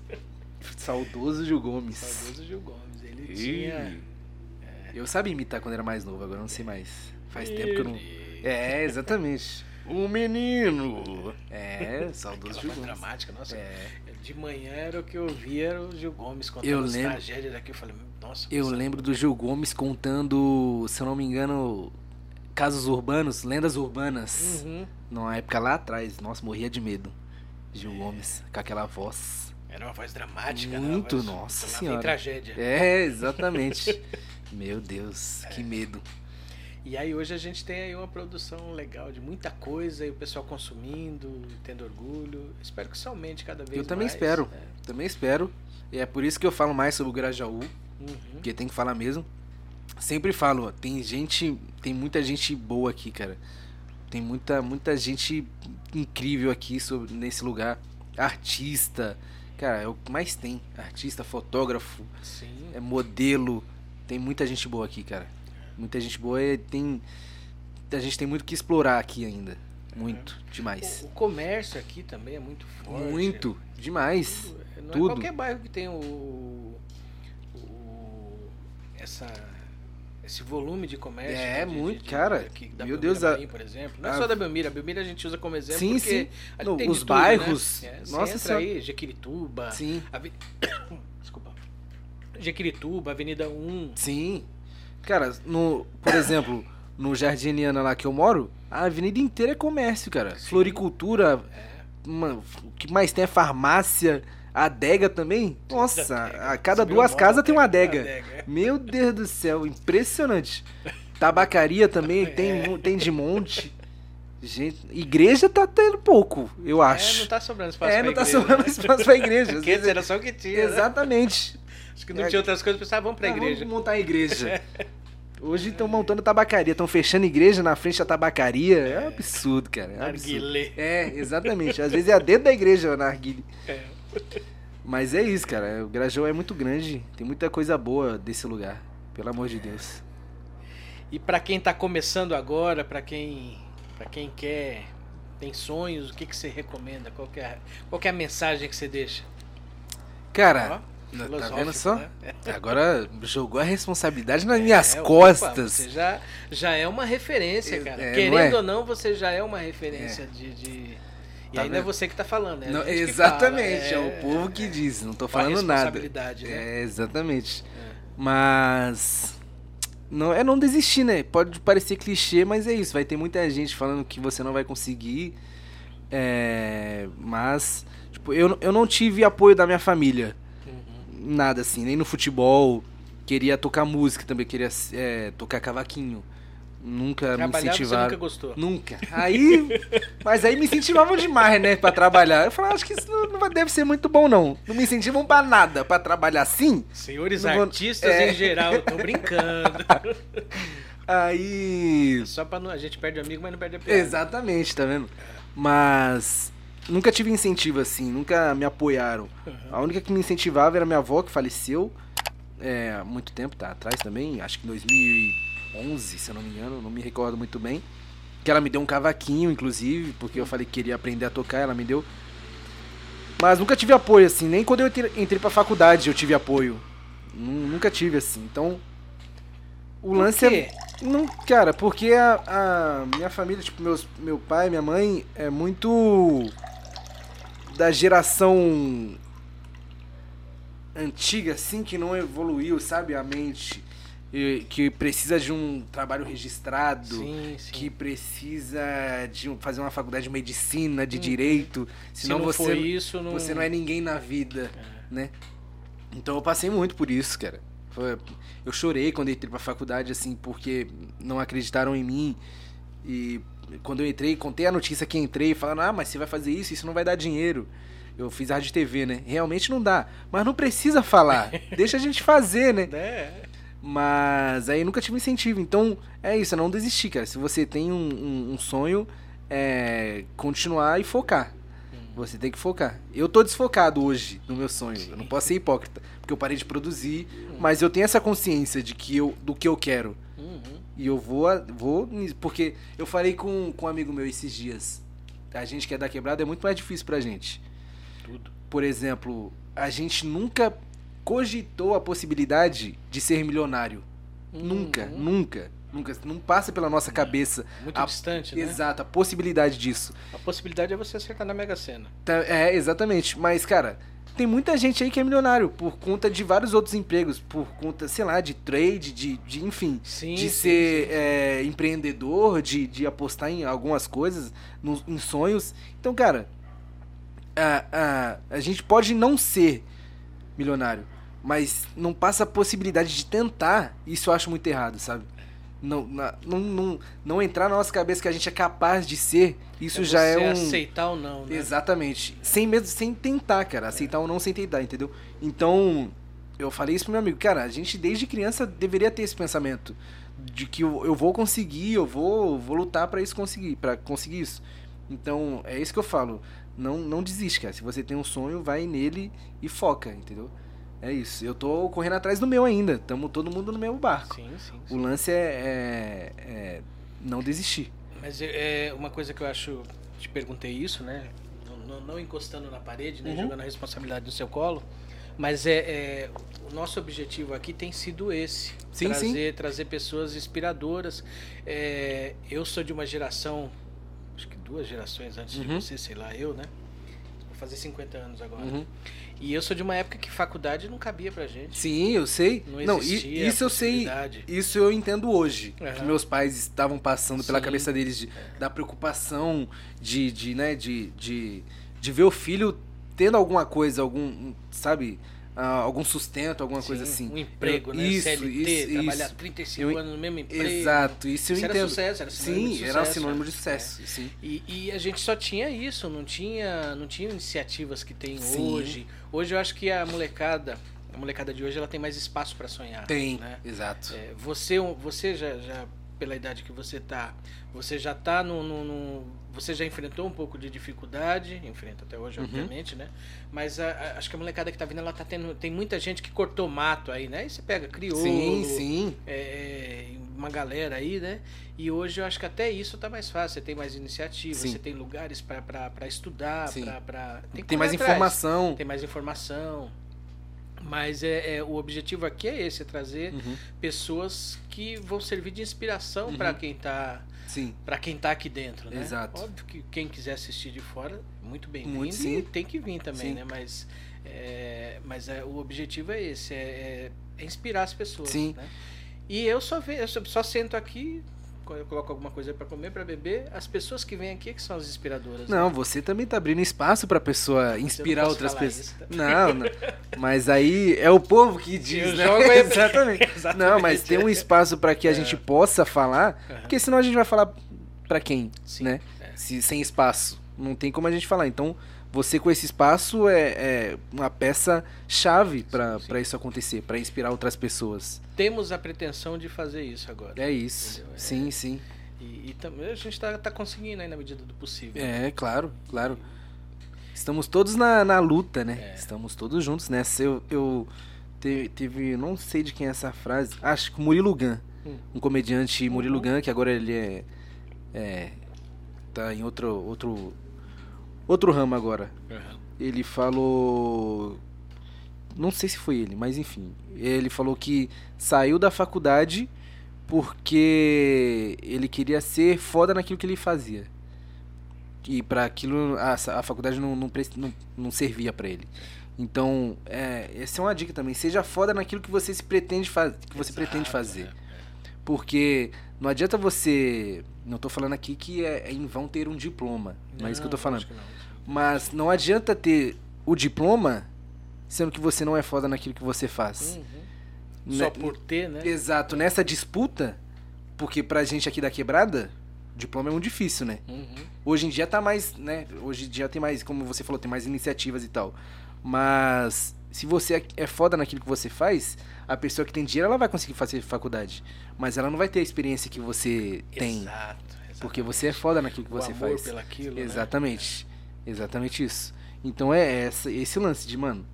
Saudoso Gil Gomes. Saudoso Gil Gomes. Ele Ih. tinha. Eu sabia imitar quando era mais novo, agora não sei mais. Faz tempo que eu não. É, exatamente. O menino! É, saudoso Gil Gomes. dramática, nossa. É. De manhã era o que eu via, era o Gil Gomes contando Eu lembro- tragédias daqui. Eu falei, nossa, Eu nossa, lembro do Gil Gomes contando, se eu não me engano, casos urbanos, lendas urbanas. Uhum. Numa época lá atrás, nossa, morria de medo. Gil Gomes, com aquela voz. Era uma voz dramática, Muito, né? Uma voz- nossa senhora. tragédia. É, exatamente. Meu Deus, que medo. E aí hoje a gente tem aí uma produção legal de muita coisa e o pessoal consumindo, tendo orgulho. Espero que isso aumente cada vez Eu também mais, espero. né? Também espero. E é por isso que eu falo mais sobre o Grajaú, Uhum. porque tem que falar mesmo. Sempre falo, ó, tem gente, tem muita gente boa aqui, cara. Tem muita, muita gente incrível aqui sobre, nesse lugar. Artista, cara, é o que mais tem. Artista, fotógrafo, Sim. é modelo. Tem muita gente boa aqui, cara. Muita gente boa e tem. A gente tem muito que explorar aqui ainda. Muito, demais. O, o comércio aqui também é muito forte. Muito, demais. Não tudo. é qualquer bairro que tem o, o- essa esse volume de comércio. É, né, de- muito, de- de- cara. da Meu Belmira Deus, a- Marim, por exemplo. Não é a- só da Belmira, a Belmira a gente usa como exemplo Sim, porque sim. os tudo, bairros, Né? É, nossa entra aí, Jequirituba, Sim, Avi- Desculpa. Jequirituba, Avenida 1. sim. Cara, no, por exemplo, no Jardim Eliana lá que eu moro, a avenida inteira é comércio, cara. Sim. Floricultura, É. uma- o que mais tem é farmácia, adega também. Nossa, Adega. a cada duas casas tem uma adega. Meu Deus do céu, impressionante. Tabacaria também tem, É. mu- tem de monte. Gente, igreja tá tendo pouco, eu É, acho. não tá sobrando espaço É, pra não tá igreja, sobrando né? espaço pra igreja. Porque era só o que tinha. né? Exatamente. Acho que não tinha outras coisas, pensava, vamos pra Ah, igreja. Vamos montar a igreja. Hoje estão montando tabacaria, estão fechando igreja na frente da tabacaria. É um absurdo, cara. É um absurdo. É, exatamente. Às vezes é dentro da igreja na narguile. É. Mas é isso, cara. O Grajaú é muito grande. Tem muita coisa boa desse lugar. Pelo amor de Deus. E pra quem tá começando agora, pra quem para quem quer, tem sonhos, o que que você recomenda? Qual é, a- qual é a mensagem que você deixa? Cara, Ó, tá vendo só? né? Agora jogou a responsabilidade nas minhas É, opa, costas. você já, já é uma referência, cara. É, não Querendo é? ou não, você já é uma referência de. de- E Tá aí não é vendo? você que tá falando, é a Não, exatamente, fala, é, o povo que diz, não tô falando nada. né? É, exatamente. Mas não é não desistir, né? Pode parecer clichê, mas é isso. Vai ter muita gente falando que você não vai conseguir. É, mas tipo, eu, eu não tive apoio da minha família. Uhum. Nada assim, nem no futebol. Queria tocar música também, queria é, tocar cavaquinho. Nunca me Trabalhar você incentivaram. nunca gostou. Nunca. Aí. Mas aí me incentivavam demais, né? Pra trabalhar. Eu falava, acho que isso não, deve ser muito bom, não. Não me incentivam pra nada. Pra trabalhar assim. Senhores Não vou- artistas é. em geral, eu tô brincando. Aí. Só pra não. A gente perde amigo, mas não perde a piada. Exatamente, tá vendo? Mas. Nunca tive incentivo assim, nunca me apoiaram. A única que me incentivava era minha avó, que faleceu é, há muito tempo, tá atrás também, acho que em 2011, se eu não me engano, não me recordo muito bem. Que ela me deu um cavaquinho, inclusive, porque eu falei que queria aprender a tocar, ela me deu. Mas nunca tive apoio, assim, nem quando eu entrei- pra faculdade eu tive apoio. Nu- Nunca tive, assim. Então. O Por lance quê? é. Não, cara, porque a, a minha família, tipo, meus, meu pai, minha mãe, é muito da geração antiga, assim, que não evoluiu, sabe, a mente. Que precisa de um trabalho registrado, Sim, sim. que precisa de fazer uma faculdade de medicina, de Uhum. direito, Se senão não você, isso, não. você não é ninguém na vida, né? Então eu passei muito por isso, cara. Eu chorei quando entrei pra faculdade, assim, porque não acreditaram em mim. E quando eu entrei, contei a notícia que entrei, falando, ah, mas você vai fazer isso, isso não vai dar dinheiro. Eu fiz rádio e TV, né? Realmente não dá. Mas não precisa falar. Deixa a gente fazer, né? É. Mas aí nunca tive incentivo. Então é isso, é não desistir, cara. Se você tem um, um- um sonho, é continuar e focar. Você tem que focar. Eu tô desfocado hoje no meu sonho. Eu não posso ser hipócrita, porque eu parei de produzir, mas eu tenho essa consciência de que eu, do que eu quero. Uhum. E eu vou, vou. Porque eu falei com, com um amigo meu esses dias. A gente que é da quebrada é muito mais difícil pra gente. Tudo. Por exemplo, a gente nunca cogitou a possibilidade de ser milionário. Nunca, Uhum. nunca, nunca. Não passa pela nossa cabeça. Muito a- distante, né? Exato, a possibilidade disso. A possibilidade é você acertar na Mega Sena. Tá, É, exatamente. Mas, cara, tem muita gente aí que é milionário por conta de vários outros empregos, por conta, sei lá, de trade, de, de enfim, Sim. de sim, ser sim. é, empreendedor, de, de apostar em algumas coisas, no- em sonhos. Então, cara, a, a, a gente pode não ser milionário, mas não passa a possibilidade de tentar. Isso eu acho muito errado, sabe? Não, na- não, não, não entrar na nossa cabeça que a gente é capaz de ser, isso É já é um. aceitar ou não, né? Exatamente. Sem medo, sem tentar, cara. Aceitar ou não sem tentar, entendeu? Então, eu falei isso pro meu amigo. Cara, a gente desde criança deveria ter esse pensamento. De que eu, eu vou conseguir, eu vou, vou lutar pra isso conseguir, para conseguir isso. Então, é isso que eu falo. Não, não desiste, cara. Se você tem um sonho, vai nele e foca, entendeu? É isso. Eu tô correndo atrás do meu ainda. Tamo todo mundo no mesmo barco. Sim, sim, O sim. lance é, é- é não desistir. Mas é é uma coisa que eu acho. Te perguntei isso, né? Não, não- encostando na parede, né? Uhum. Jogando a responsabilidade no seu colo. Mas é, é, o nosso objetivo aqui tem sido esse. Sim, trazer, trazer pessoas inspiradoras. É, eu sou de uma geração, acho que duas gerações antes de Uhum. você, sei lá, eu, né? Fazer 50 anos agora. Uhum. E eu sou de uma época que faculdade não cabia pra gente. Sim, eu sei. Não Não, existia isso eu sei. Isso eu entendo hoje. Que Aham. meus pais estavam passando pela Sim. cabeça deles de, da preocupação de, de, né, de, de, de ver o filho tendo alguma coisa, algum, sabe, ah, algum sustento, alguma coisa Sim, assim. Um emprego, Eu- né? isso, CLT, isso, trabalhar isso. 35 Eu- anos no mesmo emprego. Exato, isso eu Isso era entendo. sucesso, era sinônimo sim, de era um sucesso, sinônimo né? de sucesso. Sim. E, e a gente só tinha isso, não tinha, não tinha iniciativas que tem Sim. hoje. Hoje eu acho que a molecada, a molecada de hoje, ela tem mais espaço para sonhar. Tem, Né? exato. É, você, você já, já, pela idade que você tá, você já tá no, no- no- você já enfrentou um pouco de dificuldade, enfrenta até hoje, Uhum. obviamente, né? Mas a- a- acho que a molecada que tá vindo, ela tá tendo, tem muita gente que cortou mato aí, né? E você pega crioulo, Sim, sim. é, uma galera aí, né? E hoje eu acho que até isso tá mais fácil. Você tem mais iniciativa, Sim. você tem lugares para estudar, pra- Tem, que mais atrás. informação. Tem mais informação. Mas é, é, o objetivo aqui é esse, é trazer Uhum. pessoas que vão servir de inspiração Uhum. para quem tá Sim. para quem tá aqui dentro, né? Exato. Óbvio que quem quiser assistir de fora, muito bem-vindo e tem que vir também, Sim. né? Mas, é, mas é, o objetivo é esse, é, é- inspirar as pessoas, Sim. né? E eu só ve, eu só, só sento aqui, eu coloco alguma coisa para comer, para beber, as pessoas que vêm aqui que são as inspiradoras. Não, né? você também tá abrindo espaço pra pessoa inspirar outras pessoas. Não, não. Mas aí é o povo que diz, Eu né? Exatamente. Exatamente. Não, mas tem um espaço pra que a É. gente possa falar, Aham. porque senão a gente vai falar pra quem, Sim, né? é. Se, sem espaço. Não tem como a gente falar. Então, você com esse espaço é, é uma peça chave pra isso acontecer, pra inspirar outras pessoas. Temos a pretensão de fazer isso agora. É isso. Entendeu? É. Sim, sim. E, e também a gente tá, tá conseguindo aí na medida do possível. É, claro, claro. Estamos todos na, na luta, né? É. Estamos todos juntos nessa. Eu, eu te- teve, não sei de quem é essa frase, acho que Murilo Gun, Hum. um comediante Murilo Uhum. Gun, que agora ele é, é tá em outro outro outro ramo agora. Aham. Ele falou não sei se foi ele, mas enfim, ele falou que saiu da faculdade porque ele queria ser foda naquilo que ele fazia. E para aquilo a, a faculdade não, não, não, não servia para ele. Então, é, essa é uma dica também. Seja foda naquilo que você se pretende fazer, que você Exato, pretende fazer. é. Porque não adianta você, não tô falando aqui que é, é em vão ter um diploma, não, é isso que eu tô falando. não. Mas não adianta ter o diploma sendo que você não é foda naquilo que você faz. Uhum. Só Né- por ter, né? Exato, nessa disputa, porque pra gente aqui da quebrada, diploma é muito difícil, né? Uhum. Hoje em dia tá mais, né? Hoje em dia tem mais, como você falou, tem mais iniciativas e tal. Mas se você é- é foda naquilo que você faz, a pessoa que tem dinheiro, ela vai conseguir fazer faculdade. Mas ela não vai ter a experiência que você tem. Exato, Porque você é foda naquilo que O você amor faz. pelaquilo, né? Exatamente. Exatamente isso. Então é essa, esse lance de, mano,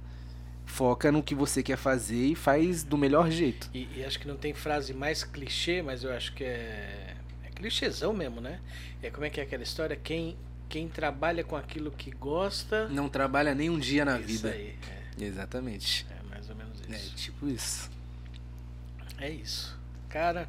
foca no que você quer fazer e faz do melhor jeito. E, e acho que não tem frase mais clichê, mas eu acho que é, é clichêzão mesmo, né? É como é que é aquela história? Quem, quem trabalha com aquilo que gosta. Não trabalha nem um dia na isso vida. aí. Exatamente. É, é mais ou menos É isso. tipo isso. É, isso. Cara,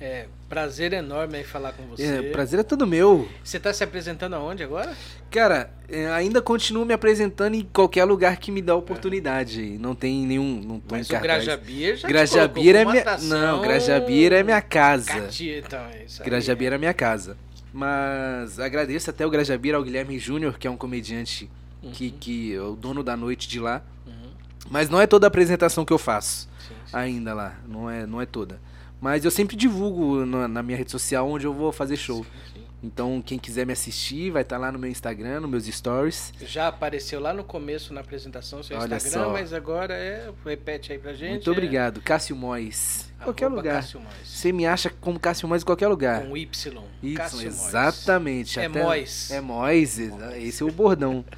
é prazer enorme aí falar com você. É, prazer é todo meu. Você tá se apresentando aonde agora? Cara, é, ainda continuo me apresentando em qualquer lugar que me dá oportunidade. Não tem nenhum. Não tô Mas em o cartaz. Grajabier já te Grajabier é minha. Não, Grajabier é minha casa. Catia, então, é isso aí. Grajabier é minha casa. Mas agradeço até o Grajabier ao Guilherme Júnior, que é um comediante que, que é o dono da noite de lá. Uhum, Mas não é toda a apresentação que eu faço sim, sim. ainda lá. Não é, não é toda. Mas eu sempre divulgo na, na minha rede social onde eu vou fazer show. Sim, sim. Então, quem quiser me assistir, vai estar lá no meu Instagram, nos meus stories. Já apareceu lá no começo na apresentação seu Olha Instagram, só. mas agora é. Repete aí pra gente. Muito obrigado. Cássio Mois. É, Qualquer lugar. Mois. Você me acha como Cássio Mois em qualquer lugar. Com Y. Isso, Cássio Mois. exatamente. É até- Mois. É Mois, exa- esse é o bordão.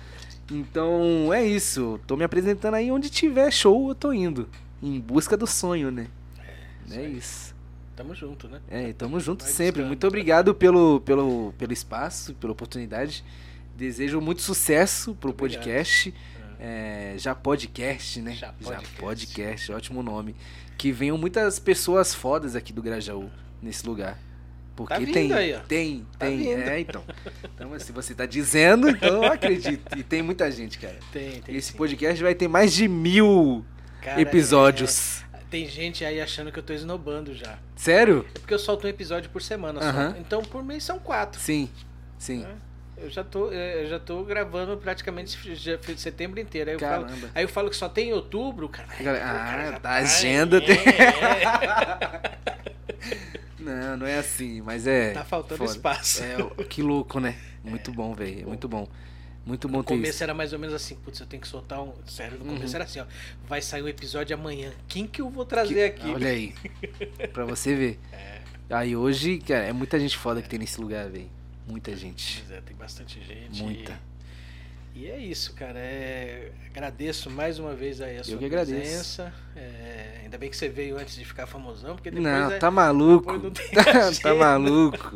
Então, é isso. Tô me apresentando aí onde tiver show, eu tô indo. Em busca do sonho, né? isso É isso. Tamo junto, né? É, tamo junto Vai sempre. buscando. Muito obrigado pelo, pelo, pelo espaço, pela oportunidade. Desejo muito sucesso pro Muito podcast. É, já podcast, né? Já Podcast. podcast, ótimo nome. Que venham muitas pessoas fodas aqui do Grajaú, nesse lugar. Porque Tá tem, aí, ó. tem, Tá tem. vindo. É, então. Então, se você tá dizendo, então eu acredito. E tem muita gente, cara. Tem, tem. Esse sim. podcast vai ter mais de mil Cara, episódios. é, tem gente aí achando que eu tô esnobando já. Sério? É porque eu solto um episódio por semana Aham. só. Então por mês são quatro. Sim, sim. né? Eu já tô, é, eu já tô gravando praticamente setembro inteiro. Aí eu, falo, Caramba. aí eu falo que só tem em outubro, cara. Cara, o cara ah, já tá, agenda é, tem- é. Não, não é assim, mas é. Tá faltando foda. espaço. É, que louco, né? Muito bom, velho. Muito bom. Muito bom No ter começo isso. era mais ou menos assim, putz, eu tenho que soltar um. Sério, no começo Uhum. era assim, ó. Vai sair um episódio amanhã. Quem que eu vou trazer Que- aqui? Olha aí. pra você ver. Aí hoje, cara, é muita gente foda que tem nesse lugar, velho. Muita gente. Pois é, tem bastante gente. Muita. E, e é isso, cara. É, agradeço mais uma vez aí a sua presença. É, ainda bem que você veio antes de ficar famosão, porque depois Não, é- tá maluco. não Tá, tá maluco.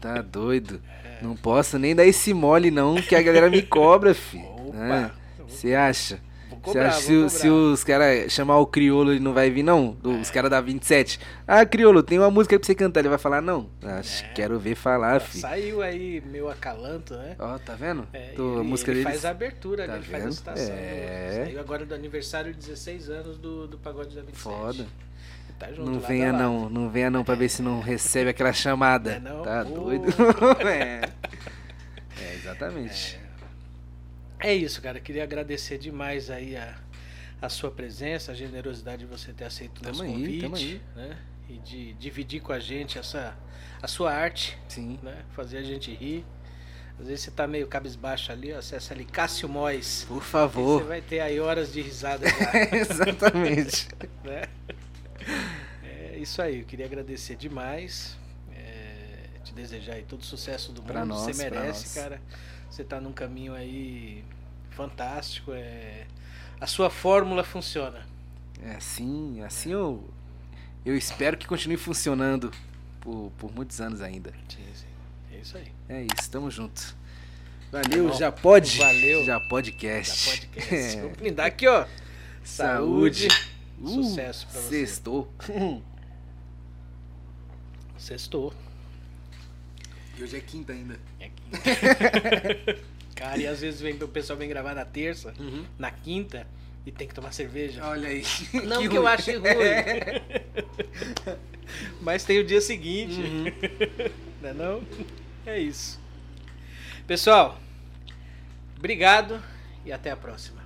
Tá doido. Não posso nem dar esse mole, não, que a galera me cobra, filho. Opa! Ah, Você acha? Cobrar, se, cobrar. se os caras chamar o criolo ele não vai vir, não? Os caras da 27. Ah, criolo, tem uma música aí pra você cantar. Ele vai falar, não. Acho, É. Quero ver falar, filho. Saiu aí meu acalanto, né? Ó, tá vendo? É, Tô- ele, a música ele deles. faz a abertura, Tá né? ele faz a vendo? citação. É. Saiu agora do aniversário de 16 anos do, do Pagode da 27. Foda. Tá junto, Não venha não, não venha não pra ver se não recebe aquela chamada. É não? Tá Pô. doido? é. É, exatamente. É isso, cara. Queria agradecer demais aí a, a sua presença, a generosidade de você ter aceito o nosso convite, aí. né? E de dividir com a gente essa a sua arte, Sim. né? Fazer a gente rir. Às vezes você tá meio cabisbaixo ali, ó, acessa ali Cássio Mois. Por E Você favor. vai ter aí horas de risada já, exatamente. né? É isso aí, eu queria agradecer demais. é, te desejar aí todo o sucesso do Pra mundo. nós, você merece, nós. Você tá num caminho aí fantástico. É... A sua fórmula funciona. É assim, assim eu, eu espero que continue funcionando por, por muitos anos ainda. Sim, sim. É isso aí. É isso, tamo junto. Valeu, bom. já pode. Valeu. Já podcast. Da podcast. É. Vamos brindar aqui, ó. Saúde. Uh, Sucesso pra você. Sextou. Sextou. E hoje é quinta ainda. É quinta. Cara, e às vezes vem, o pessoal vem gravar na terça, na quinta, e tem que tomar cerveja. Olha aí. Não que, ruim. eu ache ruim. Mas tem o dia seguinte. Uhum. Não é não? É isso. Pessoal, obrigado e até a próxima.